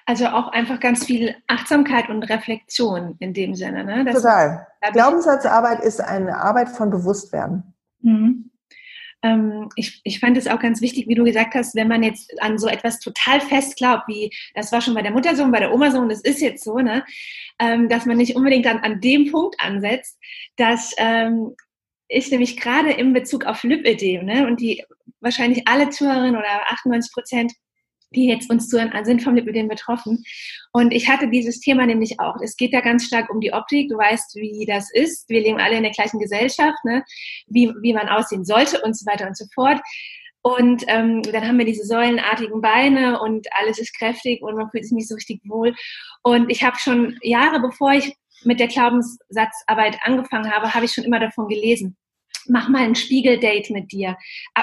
A: also auch einfach ganz viel Achtsamkeit und Reflexion in dem Sinne. Ne?
B: Das Total. Glaubenssatzarbeit ist eine Arbeit von Bewusstwerden. Mhm.
A: ähm, ich, ich fand es auch ganz wichtig, wie du gesagt hast, wenn man jetzt an so etwas total fest glaubt, wie das war schon bei der Mutter so und bei der Oma so und das ist jetzt so, ne, ähm, dass man nicht unbedingt dann an dem Punkt ansetzt, dass ähm, ich nämlich gerade in Bezug auf Lipödem ne, und die wahrscheinlich alle Zuhörerinnen oder 98 Prozent die jetzt uns zuhören, sind vom Lipödem betroffen. Und ich hatte dieses Thema nämlich auch. Es geht da ganz stark um die Optik. Du weißt, wie das ist. Wir leben alle in der gleichen Gesellschaft, ne? wie, wie man aussehen sollte und so weiter und so fort. Und ähm, dann haben wir diese säulenartigen Beine und alles ist kräftig und man fühlt sich nicht so richtig wohl. Und ich habe schon Jahre, bevor ich mit der Glaubenssatzarbeit angefangen habe, habe ich schon immer davon gelesen mach mal ein Spiegeldate mit dir,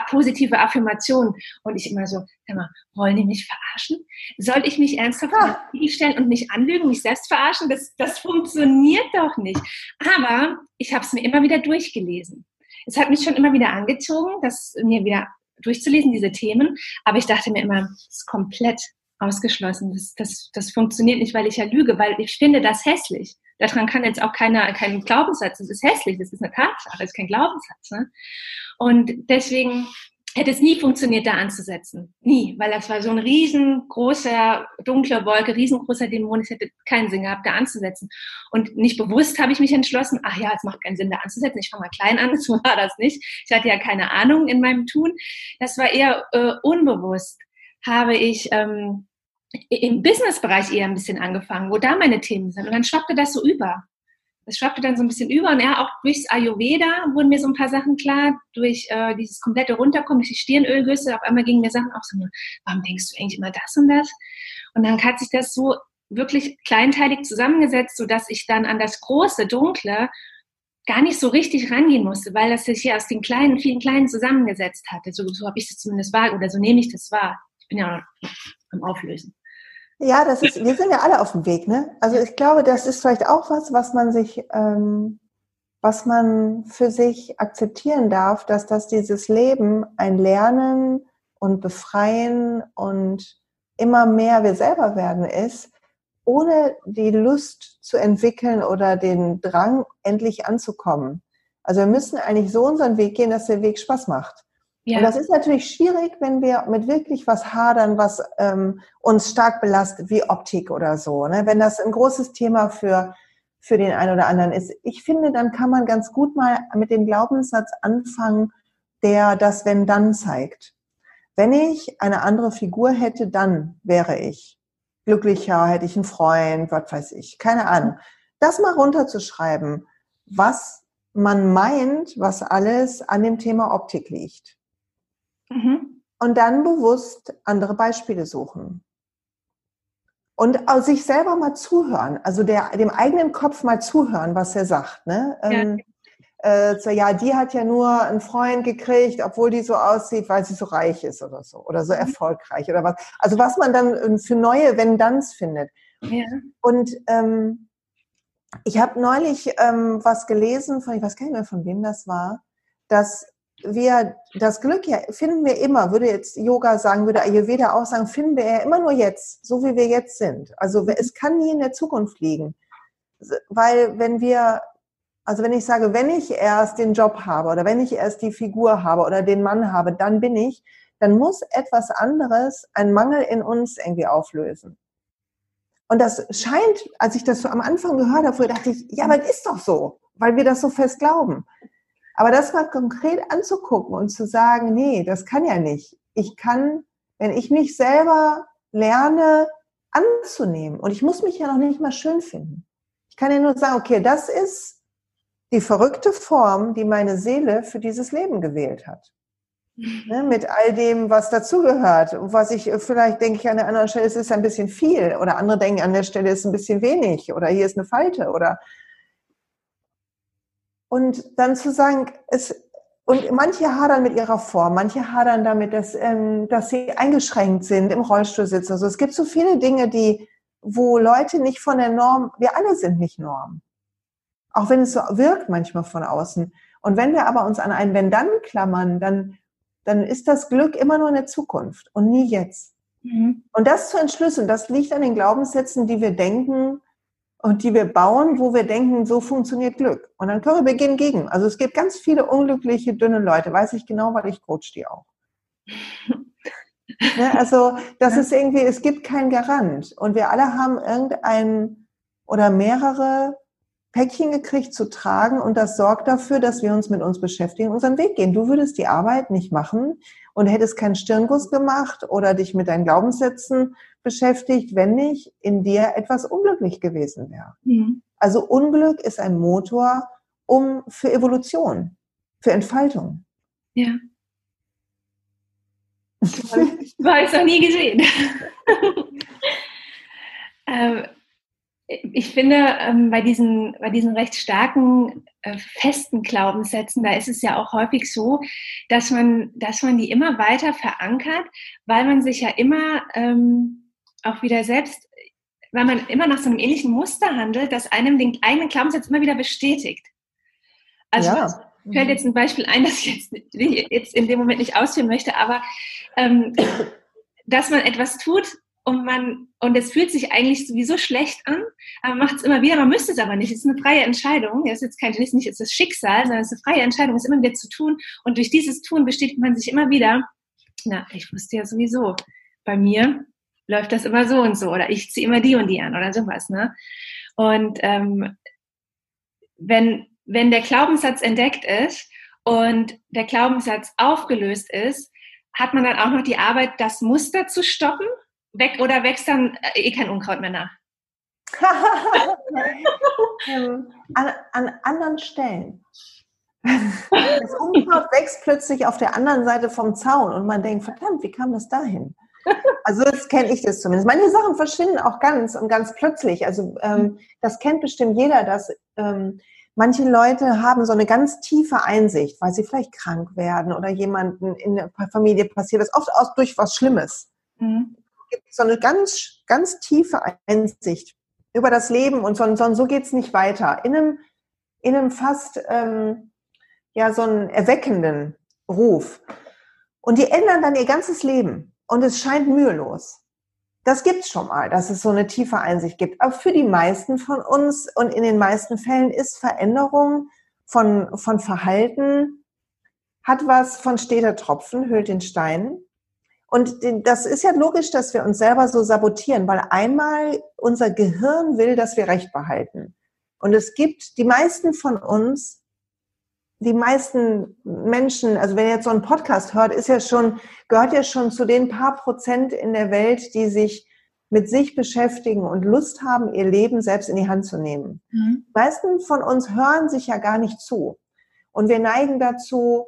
A: positive Affirmationen. Und ich immer so, sag mal, wollen die mich verarschen? Soll ich mich ernsthaft ja. stellen und mich anlügen, mich selbst verarschen? Das, das funktioniert doch nicht. Aber ich habe es mir immer wieder durchgelesen. Es hat mich schon immer wieder angezogen, das mir wieder durchzulesen, diese Themen. Aber ich dachte mir immer, das ist komplett ausgeschlossen. Das, das, das funktioniert nicht, weil ich ja lüge, weil ich finde das hässlich. Daran kann jetzt auch keiner, kein Glaubenssatz, das ist hässlich, das ist eine Tatsache, das ist kein Glaubenssatz. Ne? Und deswegen hätte es nie funktioniert, da anzusetzen. Nie, weil das war so ein riesengroßer, dunkler Wolke, riesengroßer Dämon, es hätte keinen Sinn gehabt, da anzusetzen. Und nicht bewusst habe ich mich entschlossen, ach ja, es macht keinen Sinn, da anzusetzen, ich fange mal klein an, so war das nicht. Ich hatte ja keine Ahnung in meinem Tun. Das war eher äh, unbewusst, habe ich ähm, im Businessbereich eher ein bisschen angefangen, wo da meine Themen sind. Und dann schwappte das so über. Das schwappte dann so ein bisschen über und ja, auch durchs Ayurveda wurden mir so ein paar Sachen klar, durch äh, dieses komplette Runterkommen, durch die Stirnölgüsse, auf einmal gingen mir Sachen auch so, warum denkst du eigentlich immer das und das? Und dann hat sich das so wirklich kleinteilig zusammengesetzt, sodass ich dann an das große, dunkle gar nicht so richtig rangehen musste, weil das sich hier aus den kleinen, vielen kleinen zusammengesetzt hatte. So, so habe ich das zumindest wahr oder so nehme ich das wahr. Bin ja am Auflösen.
B: Ja, das ist, wir sind ja alle auf dem Weg, ne? Also ich glaube, das ist vielleicht auch was, was man sich, ähm, was man für sich akzeptieren darf, dass das dieses Leben ein Lernen und Befreien und immer mehr wir selber werden ist, ohne die Lust zu entwickeln oder den Drang, endlich anzukommen. Also wir müssen eigentlich so unseren Weg gehen, dass der Weg Spaß macht. Ja. Und das ist natürlich schwierig, wenn wir mit wirklich was hadern, was ähm, uns stark belastet, wie Optik oder so. Ne? Wenn das ein großes Thema für, für den einen oder anderen ist. Ich finde, dann kann man ganz gut mal mit dem Glaubenssatz anfangen, der das Wenn dann zeigt. Wenn ich eine andere Figur hätte, dann wäre ich glücklicher, hätte ich einen Freund, was weiß ich, keine Ahnung. Das mal runterzuschreiben, was man meint, was alles an dem Thema Optik liegt. Mhm. Und dann bewusst andere Beispiele suchen. Und auch sich selber mal zuhören, also der, dem eigenen Kopf mal zuhören, was er sagt. Ne? Ja. Ähm, äh, so, ja, die hat ja nur einen Freund gekriegt, obwohl die so aussieht, weil sie so reich ist oder so. Oder so mhm. erfolgreich oder was. Also was man dann ähm, für neue Wenn-Danns findet. Ja. Und ähm, ich habe neulich ähm, was gelesen, von, ich weiß gar nicht mehr, von wem das war, dass wir das Glück ja finden wir immer, würde jetzt Yoga sagen, würde Ayurveda auch sagen, finden wir ja immer nur jetzt, so wie wir jetzt sind. Also es kann nie in der Zukunft liegen. Weil wenn wir, also wenn ich sage, wenn ich erst den Job habe oder wenn ich erst die Figur habe oder den Mann habe, dann bin ich, dann muss etwas anderes einen Mangel in uns irgendwie auflösen. Und das scheint, als ich das so am Anfang gehört habe, dachte ich, ja, aber das ist doch so, weil wir das so fest glauben. Aber das mal konkret anzugucken und zu sagen, nee, das kann ja nicht. Ich kann, wenn ich mich selber lerne anzunehmen und ich muss mich ja noch nicht mal schön finden. Ich kann ja nur sagen, okay, das ist die verrückte Form, die meine Seele für dieses Leben gewählt hat. Ne, mit all dem, was dazugehört. Was ich, vielleicht denke ich an der anderen Stelle, es ist ein bisschen viel. Oder andere denken an der Stelle, es ist ein bisschen wenig. Oder hier ist eine Falte. Oder und dann zu sagen, es, und manche hadern mit ihrer Form, manche hadern damit, dass, ähm, dass sie eingeschränkt sind, im Rollstuhl sitzen. Also es gibt so viele Dinge, die, wo Leute nicht von der Norm, wir alle sind nicht Norm. Auch wenn es so wirkt manchmal von außen. Und wenn wir aber uns an ein Wenn-Dann klammern, dann, dann ist das Glück immer nur in der Zukunft und nie jetzt. Mhm. Und das zu entschlüsseln, das liegt an den Glaubenssätzen, die wir denken, und die wir bauen, wo wir denken, so funktioniert Glück. Und dann können wir beginnen gegen. Also es gibt ganz viele unglückliche, dünne Leute, weiß ich genau, weil ich coach die auch. ne, also das ist irgendwie, es gibt keinen Garant. Und wir alle haben irgendein oder mehrere Päckchen gekriegt zu tragen und das sorgt dafür, dass wir uns mit uns beschäftigen unseren Weg gehen. Du würdest die Arbeit nicht machen und hättest keinen Stirnguss gemacht oder dich mit deinen Glaubenssätzen beschäftigt, wenn nicht in dir etwas unglücklich gewesen wäre. Mhm. Also Unglück ist ein Motor um für Evolution, für Entfaltung.
A: Ja. Das habe ich noch nie gesehen. ähm, ich finde, ähm, bei, diesen, bei diesen recht starken, äh, festen Glaubenssätzen, da ist es ja auch häufig so, dass man, dass man die immer weiter verankert, weil man sich ja immer ähm, auch wieder selbst, weil man immer nach so einem ähnlichen Muster handelt, das einem den eigenen Glaubenssatz immer wieder bestätigt. Also ja. fällt jetzt ein Beispiel ein, das ich jetzt, jetzt in dem Moment nicht ausführen möchte, aber ähm, dass man etwas tut, und man und es fühlt sich eigentlich sowieso schlecht an, aber macht es immer wieder. Man müsste es aber nicht. Es ist eine freie Entscheidung. Es ist jetzt kein nicht, nicht ist das Schicksal, sondern es ist eine freie Entscheidung, es immer wieder zu tun. Und durch dieses Tun bestätigt man sich immer wieder. Na, ich wusste ja sowieso, bei mir läuft das immer so und so oder ich ziehe immer die und die an oder sowas. Ne? Und ähm, wenn wenn der Glaubenssatz entdeckt ist und der Glaubenssatz aufgelöst ist, hat man dann auch noch die Arbeit, das Muster zu stoppen weg oder wächst dann äh, eh kein Unkraut mehr nach?
B: ähm, an, an, anderen Stellen. Das Unkraut wächst plötzlich auf der anderen Seite vom Zaun und man denkt, verdammt, wie kam das dahin? Also das kenne ich das zumindest. Manche Sachen verschwinden auch ganz und ganz plötzlich. Also ähm, das kennt bestimmt jeder, dass ähm, manche Leute haben so eine ganz tiefe Einsicht, weil sie vielleicht krank werden oder jemanden in der Familie passiert das oft aus durch was Schlimmes. Mhm gibt so eine ganz, ganz tiefe Einsicht über das Leben und so, so, so geht es nicht weiter. In einem, in einem fast ähm, ja so einen erweckenden Ruf. Und die ändern dann ihr ganzes Leben und es scheint mühelos. Das gibt's schon mal, dass es so eine tiefe Einsicht gibt. Aber für die meisten von uns und in den meisten Fällen ist Veränderung von, von Verhalten, hat was von steter Tropfen, hüllt den Stein. Und das ist ja logisch, dass wir uns selber so sabotieren, weil einmal unser Gehirn will, dass wir Recht behalten. Und es gibt die meisten von uns, die meisten Menschen, also wenn ihr jetzt so einen Podcast hört, ist ja schon, gehört ja schon zu den paar Prozent in der Welt, die sich mit sich beschäftigen und Lust haben, ihr Leben selbst in die Hand zu nehmen. Mhm. Die meisten von uns hören sich ja gar nicht zu. Und wir neigen dazu,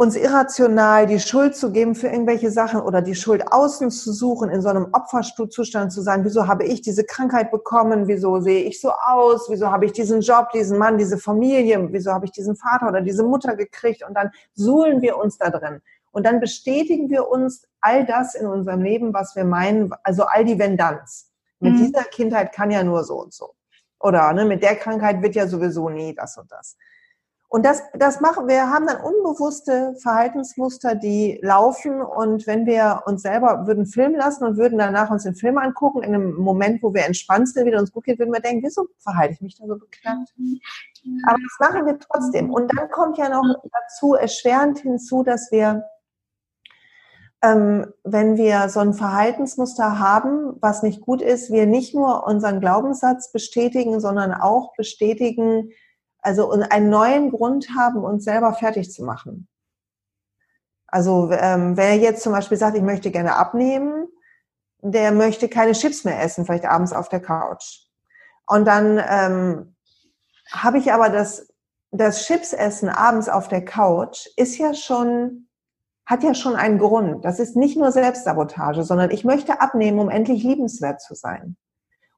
B: uns irrational die Schuld zu geben für irgendwelche Sachen oder die Schuld außen zu suchen, in so einem Opferzustand zu sein. Wieso habe ich diese Krankheit bekommen? Wieso sehe ich so aus? Wieso habe ich diesen Job, diesen Mann, diese Familie? Wieso habe ich diesen Vater oder diese Mutter gekriegt? Und dann suhlen wir uns da drin. Und dann bestätigen wir uns all das in unserem Leben, was wir meinen, also all die Vendanz. Mit mhm. dieser Kindheit kann ja nur so und so. Oder ne, mit der Krankheit wird ja sowieso nie das und das. Und das, das machen wir, haben dann unbewusste Verhaltensmuster, die laufen. Und wenn wir uns selber würden filmen lassen und würden danach uns den Film angucken, in einem Moment, wo wir entspannt sind, wieder uns gut geht, würden wir denken, wieso verhalte ich mich da so beklagt? Aber das machen wir trotzdem. Und dann kommt ja noch dazu erschwerend hinzu, dass wir, ähm, wenn wir so ein Verhaltensmuster haben, was nicht gut ist, wir nicht nur unseren Glaubenssatz bestätigen, sondern auch bestätigen, also einen neuen Grund haben, uns selber fertig zu machen. Also ähm, wer jetzt zum Beispiel sagt, ich möchte gerne abnehmen, der möchte keine Chips mehr essen, vielleicht abends auf der Couch. Und dann ähm, habe ich aber das, das Chips-Essen abends auf der Couch ist ja schon, hat ja schon einen Grund. Das ist nicht nur Selbstsabotage, sondern ich möchte abnehmen, um endlich liebenswert zu sein.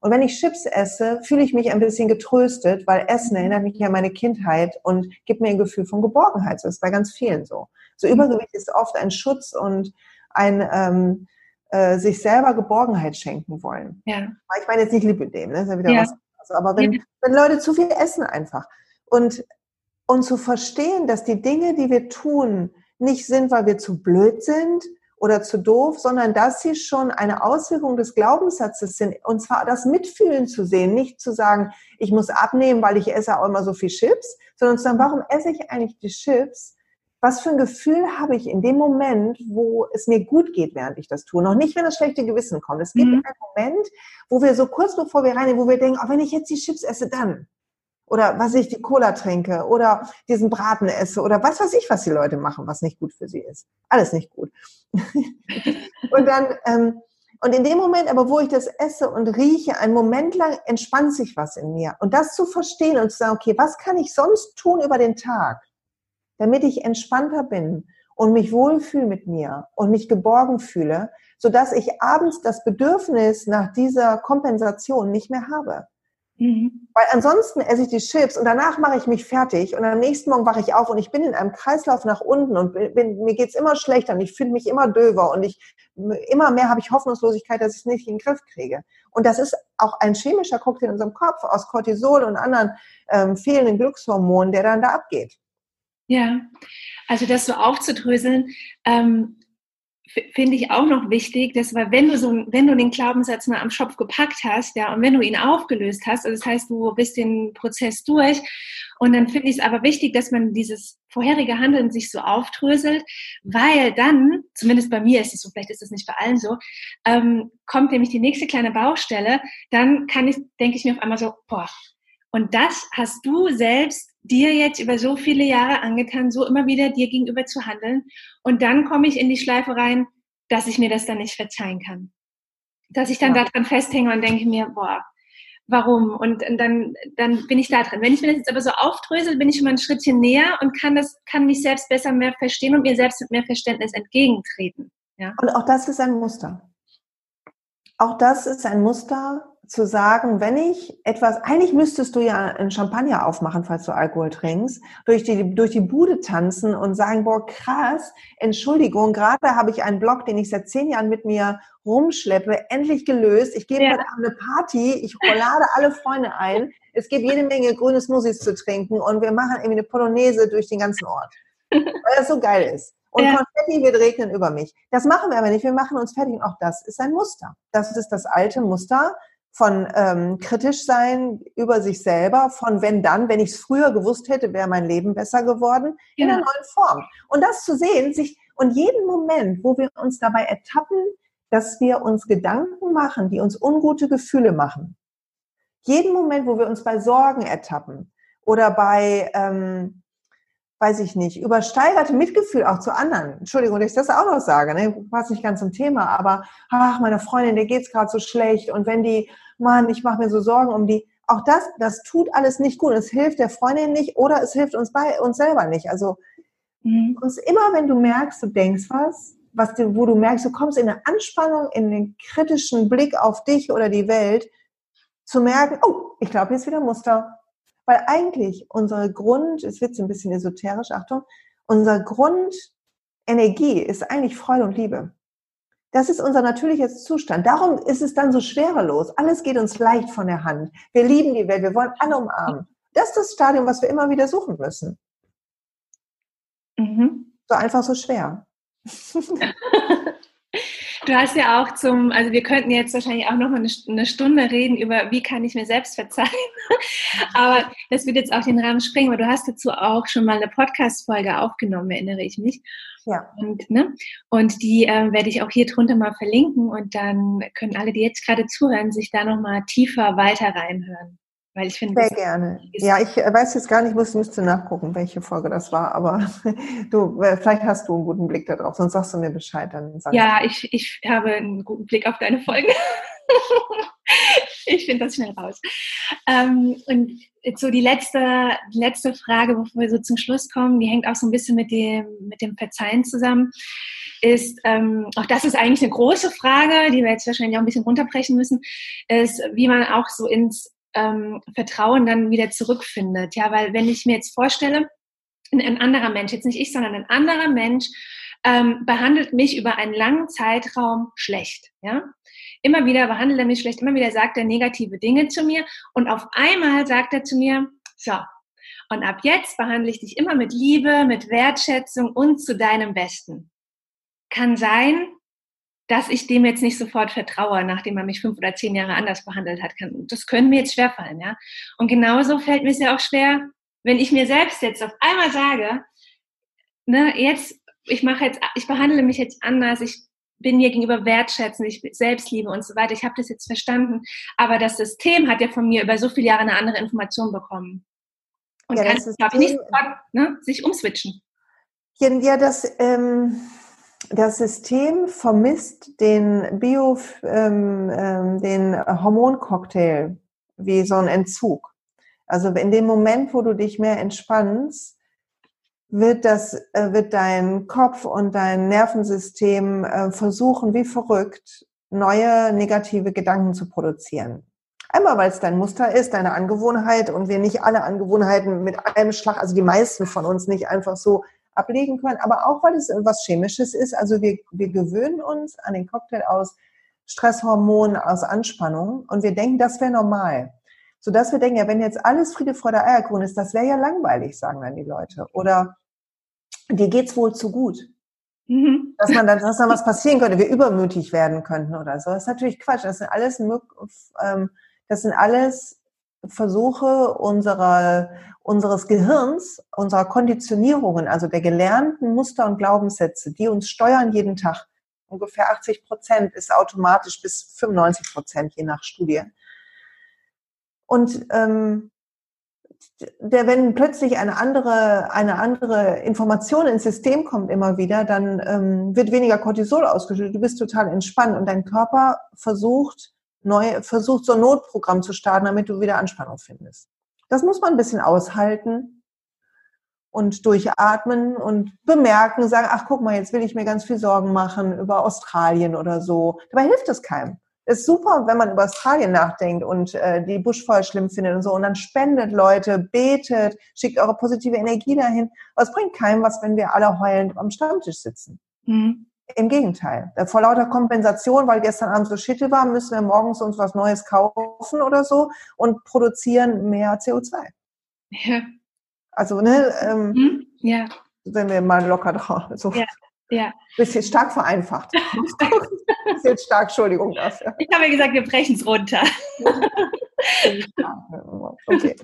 B: Und wenn ich Chips esse, fühle ich mich ein bisschen getröstet, weil Essen erinnert mich an meine Kindheit und gibt mir ein Gefühl von Geborgenheit. So ist bei ganz vielen so. So mhm. Übergewicht ist oft ein Schutz und ein ähm, äh, sich selber Geborgenheit schenken wollen. Ja. Ich meine jetzt nicht Lipidem, ne? Das ist ja wieder ja. was. Also, aber wenn, ja. wenn Leute zu viel essen einfach und und zu verstehen, dass die Dinge, die wir tun, nicht sind, weil wir zu blöd sind oder zu doof, sondern dass sie schon eine Auswirkung des Glaubenssatzes sind. Und zwar das Mitfühlen zu sehen, nicht zu sagen, ich muss abnehmen, weil ich esse auch immer so viel Chips, sondern zu sagen, warum esse ich eigentlich die Chips? Was für ein Gefühl habe ich in dem Moment, wo es mir gut geht, während ich das tue? Noch nicht, wenn das schlechte Gewissen kommt. Es gibt mhm. einen Moment, wo wir so kurz bevor wir rein, wo wir denken, oh, wenn ich jetzt die Chips esse, dann oder was ich die Cola trinke oder diesen Braten esse oder was weiß ich, was die Leute machen, was nicht gut für sie ist. Alles nicht gut. und dann, ähm, und in dem Moment aber, wo ich das esse und rieche, einen Moment lang entspannt sich was in mir. Und das zu verstehen und zu sagen, okay, was kann ich sonst tun über den Tag, damit ich entspannter bin und mich wohlfühle mit mir und mich geborgen fühle, sodass ich abends das Bedürfnis nach dieser Kompensation nicht mehr habe. Mhm. Weil ansonsten esse ich die Chips und danach mache ich mich fertig und am nächsten Morgen wache ich auf und ich bin in einem Kreislauf nach unten und bin, mir geht's immer schlechter und ich fühle mich immer döver und ich immer mehr habe ich Hoffnungslosigkeit, dass ich es nicht in den Griff kriege. Und das ist auch ein chemischer Cocktail in unserem Kopf aus Cortisol und anderen ähm, fehlenden Glückshormonen, der dann da abgeht.
A: Ja, also das so aufzudröseln, ähm, finde ich auch noch wichtig, dass wenn du so, wenn du den Glaubenssatz mal am Schopf gepackt hast, ja, und wenn du ihn aufgelöst hast, also das heißt, du bist den Prozess durch, und dann finde ich es aber wichtig, dass man dieses vorherige Handeln sich so aufdröselt, weil dann, zumindest bei mir ist es so, vielleicht ist es nicht bei allen so, ähm, kommt nämlich die nächste kleine Baustelle, dann kann ich, denke ich mir auf einmal so, boah, und das hast du selbst dir jetzt über so viele Jahre angetan, so immer wieder dir gegenüber zu handeln. Und dann komme ich in die Schleife rein, dass ich mir das dann nicht verzeihen kann. Dass ich dann ja. daran festhänge und denke mir, boah, warum? Und, und, dann, dann bin ich da drin. Wenn ich mir das jetzt aber so aufdrösel, bin ich schon mal ein Schrittchen näher und kann das, kann mich selbst besser mehr verstehen und mir selbst mit mehr Verständnis entgegentreten. Ja?
B: Und auch das ist ein Muster. Auch das ist ein Muster, zu sagen, wenn ich etwas, eigentlich müsstest du ja einen Champagner aufmachen, falls du Alkohol trinkst, durch die, durch die Bude tanzen und sagen, boah, krass, Entschuldigung, gerade habe ich einen Blog, den ich seit zehn Jahren mit mir rumschleppe, endlich gelöst. Ich gebe ja. heute eine Party, ich lade alle Freunde ein. Es gibt jede Menge grüne Smoothies zu trinken und wir machen irgendwie eine Polonaise durch den ganzen Ort. Weil das so geil ist. Und ja. Konfetti wird regnen über mich. Das machen wir aber nicht. Wir machen uns fertig. Und auch das ist ein Muster. Das ist das alte Muster, von ähm, kritisch sein über sich selber, von wenn dann, wenn ich es früher gewusst hätte, wäre mein Leben besser geworden, ja. in einer neuen Form. Und das zu sehen, sich und jeden Moment, wo wir uns dabei ertappen, dass wir uns Gedanken machen, die uns ungute Gefühle machen, jeden Moment, wo wir uns bei Sorgen ertappen oder bei ähm, weiß ich nicht, übersteigerte Mitgefühl auch zu anderen. Entschuldigung, dass ich das auch noch sage, ne? passt nicht ganz zum Thema, aber ach, meiner Freundin, der geht's gerade so schlecht und wenn die, Mann, ich mache mir so Sorgen um die, auch das, das tut alles nicht gut. Es hilft der Freundin nicht oder es hilft uns bei uns selber nicht. Also mhm. uns immer, wenn du merkst, du denkst was, was du, wo du merkst, du kommst in eine Anspannung, in den kritischen Blick auf dich oder die Welt, zu merken, oh, ich glaube, hier ist wieder Muster. Weil eigentlich unsere Grund, es wird so ein bisschen esoterisch, Achtung, unser Grundenergie ist eigentlich Freude und Liebe. Das ist unser natürlicher Zustand. Darum ist es dann so schwerelos. Alles geht uns leicht von der Hand. Wir lieben die Welt, wir wollen alle umarmen. Das ist das Stadium, was wir immer wieder suchen müssen. Mhm. So einfach so schwer.
A: Du hast ja auch zum, also wir könnten jetzt wahrscheinlich auch noch mal eine, Stunde reden über, wie kann ich mir selbst verzeihen. Aber das wird jetzt auch den Rahmen sprengen, weil du hast dazu auch schon mal eine Podcast-Folge aufgenommen, erinnere ich mich. Ja. Und, ne? und die äh, werde ich auch hier drunter mal verlinken und dann können alle, die jetzt gerade zuhören, sich da noch mal tiefer weiter reinhören. Weil ich finde,
B: Sehr gerne. Ja, ich äh, weiß jetzt gar nicht, muss, müsste nachgucken, welche Folge das war, aber du, äh, vielleicht hast du einen guten Blick darauf, sonst sagst du mir Bescheid. Dann
A: ja, ich, ich habe einen guten Blick auf deine Folgen. ich finde das schnell raus. Ähm, und so die letzte, die letzte Frage, bevor wir so zum Schluss kommen, die hängt auch so ein bisschen mit dem, mit dem Verzeihen zusammen ist, ähm, auch das ist eigentlich eine große Frage, die wir jetzt wahrscheinlich auch ein bisschen runterbrechen müssen, ist, wie man auch so ins ähm, Vertrauen dann wieder zurückfindet. Ja, weil wenn ich mir jetzt vorstelle, ein, anderer Mensch, jetzt nicht ich, sondern ein anderer Mensch, ähm, behandelt mich über einen langen Zeitraum schlecht. Ja? Immer wieder behandelt er mich schlecht, immer wieder sagt er negative Dinge zu mir und auf einmal sagt er zu mir, so, und ab jetzt behandle ich dich immer mit Liebe, mit Wertschätzung und zu deinem Besten. kann sein, dass ich dem jetzt nicht sofort vertraue, nachdem er mich fünf oder zehn Jahre anders behandelt hat. Das können mir jetzt schwerfallen, ja. Und genauso fällt mir es ja auch schwer, wenn ich mir selbst jetzt auf einmal sage, ne, jetzt, ich mache jetzt, ich behandle mich jetzt anders, ich bin mir gegenüber wertschätzend, ich Selbstliebe und so weiter. Ich habe das jetzt verstanden, aber das System hat ja von mir über so viele Jahre eine andere Information bekommen und ja, kann, glaube ich, nicht sofort, ne, sich umswitchen.
B: Ja, das, ähm, das System vermisst den Bio, ähm, ähm, den Hormoncocktail wie so ein Entzug. Also in dem Moment, wo du dich mehr entspannst, wird das, äh, wird dein Kopf und dein Nervensystem äh, versuchen, wie verrückt, neue negative Gedanken zu produzieren. Einmal, weil es dein Muster ist, deine Angewohnheit und wir nicht alle Angewohnheiten mit einem Schlag, also die meisten von uns nicht einfach so ablegen können, aber auch, weil es etwas Chemisches ist. Also wir, wir gewöhnen uns an den Cocktail aus Stresshormonen, aus Anspannung und wir denken, das wäre normal. Sodass wir denken, ja, wenn jetzt alles Friede, Freude, Eierkuchen ist, das wäre ja langweilig, sagen dann die Leute. Oder dir geht's wohl zu gut. Mhm. Dass man dann, dass dann was passieren könnte, wir übermütig werden könnten oder so. Das ist natürlich Quatsch. Das sind alles, ähm, das sind alles Versuche unserer, unseres Gehirns, unserer Konditionierungen, also der gelernten Muster und Glaubenssätze, die uns steuern jeden Tag. Ungefähr 80 Prozent ist automatisch bis 95 Prozent, je nach Studie. Und ähm, der, wenn plötzlich eine andere, eine andere Information ins System kommt immer wieder, dann ähm, wird weniger Cortisol ausgeschüttet. Du bist total entspannt und dein Körper versucht, neu, versucht, so ein Notprogramm zu starten, damit du wieder Anspannung findest. Das muss man ein bisschen aushalten und durchatmen und bemerken, sagen, ach guck mal, jetzt will ich mir ganz viel Sorgen machen über Australien oder so. Dabei hilft es keinem. Ist super, wenn man über Australien nachdenkt und äh, die Buschfeuer schlimm findet und so und dann spendet Leute, betet, schickt eure positive Energie dahin. Aber es bringt keinem was, wenn wir alle heulend am Stammtisch sitzen. Mhm. Im Gegenteil. Vor lauter Kompensation, weil gestern Abend so Schitte war, müssen wir morgens uns was Neues kaufen oder so und produzieren mehr CO2. Ja. Also, ne, ähm, hm? ja. wenn wir mal locker drauf. So. Ja. Ja. Bisschen stark vereinfacht. Bisschen stark, Entschuldigung dafür.
A: Ich habe ja gesagt, wir brechen es runter.
B: okay.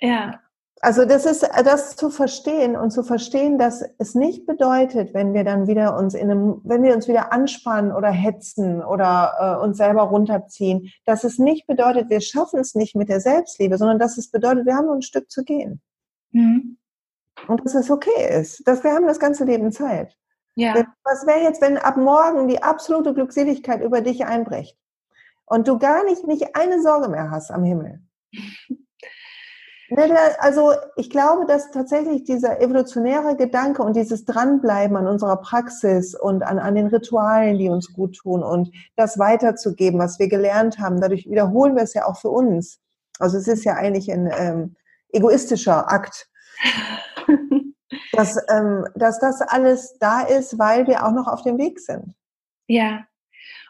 B: Ja. Also das ist das zu verstehen und zu verstehen, dass es nicht bedeutet, wenn wir dann wieder uns in einem, wenn wir uns wieder anspannen oder hetzen oder äh, uns selber runterziehen, dass es nicht bedeutet, wir schaffen es nicht mit der Selbstliebe, sondern dass es bedeutet, wir haben nur ein Stück zu gehen. Mhm. Und dass es okay ist, dass wir haben das ganze Leben Zeit. Ja. Was wäre jetzt, wenn ab morgen die absolute Glückseligkeit über dich einbricht und du gar nicht, nicht eine Sorge mehr hast am Himmel? Ne, also ich glaube, dass tatsächlich dieser evolutionäre Gedanke und dieses Dranbleiben an unserer Praxis und an, an den Ritualen, die uns gut tun und das weiterzugeben, was wir gelernt haben, dadurch wiederholen wir es ja auch für uns. Also es ist ja eigentlich ein ähm, egoistischer Akt. dass, ähm, dass das alles da ist, weil wir auch noch auf dem Weg sind.
A: Ja,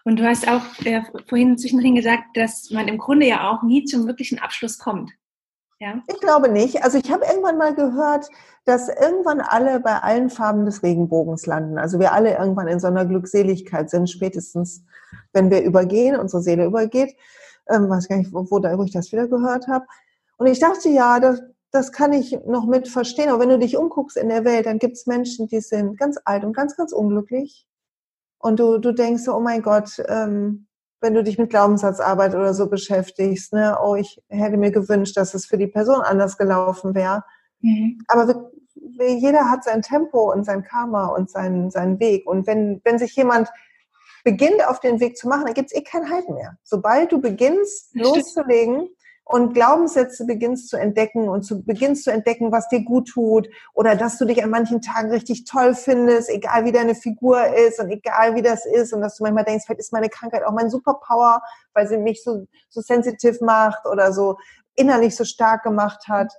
A: und du hast auch äh, vorhin zwischendrin gesagt, dass man im Grunde ja auch nie zum wirklichen Abschluss kommt.
B: Ja. Ich glaube nicht. Also ich habe irgendwann mal gehört, dass irgendwann alle bei allen Farben des Regenbogens landen. Also wir alle irgendwann in so einer Glückseligkeit sind, spätestens wenn wir übergehen, unsere Seele übergeht. Ähm, weiß gar nicht, wo, wo, wo ich das wieder gehört habe. Und ich dachte, ja, das, das kann ich noch mit verstehen. Aber wenn du dich umguckst in der Welt, dann gibt es Menschen, die sind ganz alt und ganz, ganz unglücklich. Und du, du denkst so, oh mein Gott, ähm, wenn du dich mit Glaubenssatzarbeit oder so beschäftigst, ne, oh, ich hätte mir gewünscht, dass es für die Person anders gelaufen wäre. Mhm. Aber jeder hat sein Tempo und sein Karma und seinen, seinen Weg. Und wenn, wenn sich jemand beginnt, auf den Weg zu machen, dann gibt es eh kein Halt mehr. Sobald du beginnst, loszulegen, und Glaubenssätze beginnst zu entdecken und zu, beginnst zu entdecken, was dir gut tut oder dass du dich an manchen Tagen richtig toll findest, egal wie deine Figur ist und egal wie das ist und dass du manchmal denkst, vielleicht ist meine Krankheit auch mein Superpower, weil sie mich so, so sensitiv macht oder so innerlich so stark gemacht hat.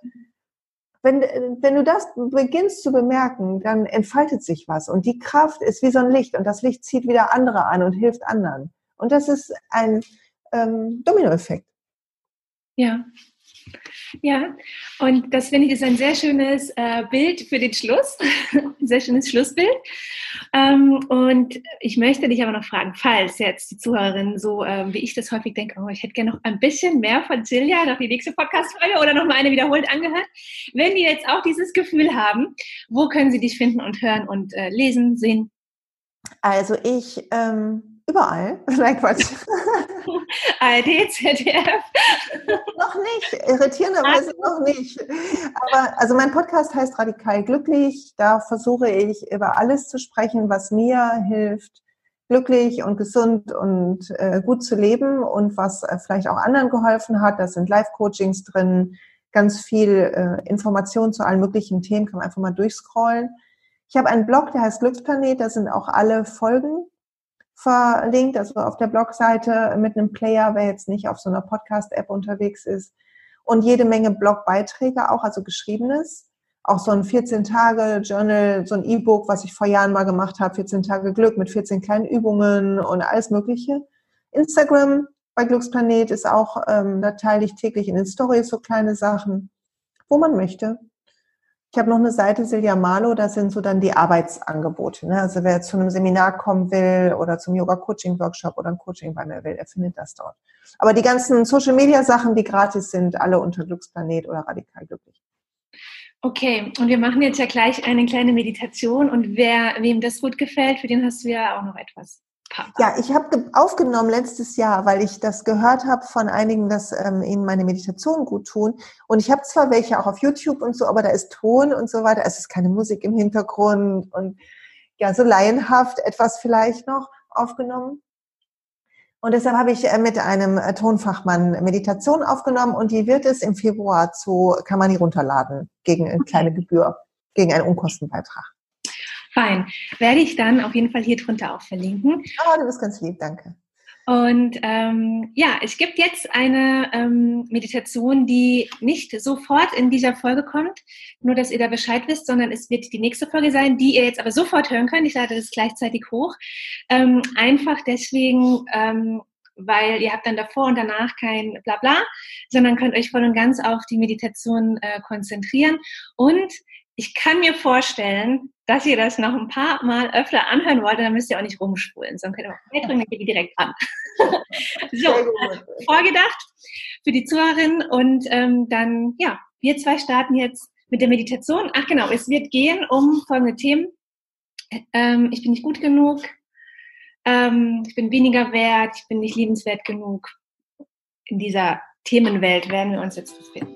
B: Wenn, wenn du das beginnst zu bemerken, dann entfaltet sich was und die Kraft ist wie so ein Licht und das Licht zieht wieder andere an und hilft anderen. Und das ist ein ähm, Dominoeffekt.
A: Ja. Ja, und das finde ich ist ein sehr schönes äh, Bild für den Schluss, ein sehr schönes Schlussbild. Ähm, und ich möchte dich aber noch fragen, falls jetzt die Zuhörerin so, ähm, wie ich das häufig denke, oh, ich hätte gerne noch ein bisschen mehr von Silja, noch die nächste Podcast-Folge oder noch mal eine wiederholt angehört. Wenn die jetzt auch dieses Gefühl haben, wo können sie dich finden und hören und äh, lesen, sehen?
B: Also ich ähm Überall. Nein, Quatsch.
A: ARD, ZDF.
B: noch nicht, irritierenderweise noch nicht. Aber also mein Podcast heißt Radikal Glücklich. Da versuche ich über alles zu sprechen, was mir hilft, glücklich und gesund und äh, gut zu leben und was äh, vielleicht auch anderen geholfen hat. Da sind Live-Coachings drin, ganz viel äh, Informationen zu allen möglichen Themen, kann man einfach mal durchscrollen. Ich habe einen Blog, der heißt Glücksplanet, da sind auch alle Folgen verlinkt, also auf der Blogseite mit einem Player, wer jetzt nicht auf so einer Podcast-App unterwegs ist. Und jede Menge Blogbeiträge auch, also geschriebenes. Auch so ein 14-Tage-Journal, so ein E-Book, was ich vor Jahren mal gemacht habe, 14 Tage Glück mit 14 kleinen Übungen und alles Mögliche. Instagram bei Glücksplanet ist auch, ähm, da teile ich täglich in den Stories so kleine Sachen, wo man möchte. Ich habe noch eine Seite Silja Malo, da sind so dann die Arbeitsangebote. Ne? Also wer zu einem Seminar kommen will oder zum Yoga-Coaching-Workshop oder ein Coaching bei mir will, der findet das dort. Aber die ganzen Social-Media-Sachen, die gratis sind, alle unter Glücksplanet oder radikal glücklich.
A: Okay, und wir machen jetzt ja gleich eine kleine Meditation und wer, wem das gut gefällt, für den hast du ja auch noch etwas.
B: Ja, ich habe aufgenommen letztes Jahr, weil ich das gehört habe von einigen, dass ähm, ihnen meine Meditationen gut tun. Und ich habe zwar welche auch auf YouTube und so, aber da ist Ton und so weiter. Es ist keine Musik im Hintergrund und ja, so laienhaft etwas vielleicht noch aufgenommen. Und deshalb habe ich äh, mit einem äh, Tonfachmann Meditation aufgenommen und die wird es im Februar zu, kann man die runterladen gegen eine kleine Gebühr, gegen einen Unkostenbeitrag.
A: Fein. Werde ich dann auf jeden Fall hier drunter auch verlinken.
B: Oh, du bist ganz lieb, danke.
A: Und ähm, ja, es gibt jetzt eine ähm, Meditation, die nicht sofort in dieser Folge kommt, nur dass ihr da Bescheid wisst, sondern es wird die nächste Folge sein, die ihr jetzt aber sofort hören könnt. Ich lade das gleichzeitig hoch. Ähm, einfach deswegen, ähm, weil ihr habt dann davor und danach kein Blabla, sondern könnt euch voll und ganz auf die Meditation äh, konzentrieren. Und ich kann mir vorstellen, dass ihr das noch ein paar Mal öfter anhören wollt, dann müsst ihr auch nicht rumspulen, sondern könnt ihr auch mehr drücken, dann geht ihr direkt an. so, vorgedacht für die Zuhörerinnen und ähm, dann, ja, wir zwei starten jetzt mit der Meditation. Ach genau, es wird gehen um folgende Themen. Ähm, ich bin nicht gut genug, ähm, ich bin weniger wert, ich bin nicht liebenswert genug. In dieser Themenwelt werden wir uns jetzt befinden.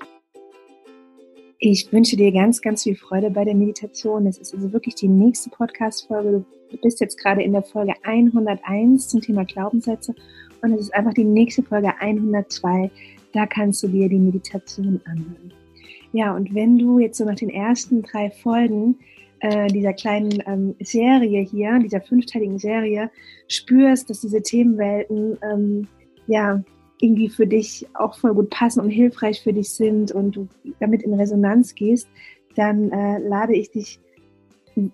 A: Ich wünsche dir ganz, ganz viel Freude bei der Meditation. Es ist also wirklich die nächste Podcast-Folge. Du bist jetzt gerade in der Folge 101 zum Thema Glaubenssätze und es ist einfach die nächste Folge 102. Da kannst du dir die Meditation anhören. Ja, und wenn du jetzt so nach den ersten drei Folgen äh, dieser kleinen ähm, Serie hier, dieser fünfteiligen Serie, spürst, dass diese Themenwelten ähm, ja irgendwie für dich auch voll gut passen und hilfreich für dich sind und du damit in Resonanz gehst, dann äh, lade ich dich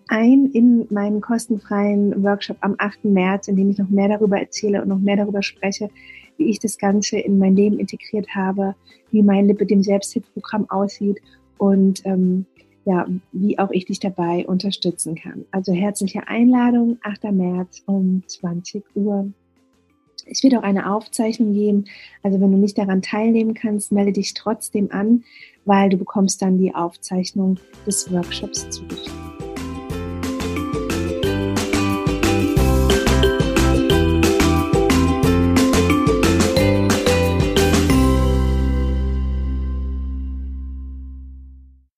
A: ein in meinen kostenfreien Workshop am 8. März, in dem ich noch mehr darüber erzähle und noch mehr darüber spreche, wie ich das Ganze in mein Leben integriert habe, wie mein Lippe dem Selbsthilfeprogramm aussieht und ähm, ja, wie auch ich dich dabei unterstützen kann. Also herzliche Einladung, 8. März um 20 Uhr. Es wird auch eine Aufzeichnung geben. Also wenn du nicht daran teilnehmen kannst, melde dich trotzdem an, weil du bekommst dann die Aufzeichnung des Workshops zugeschickt.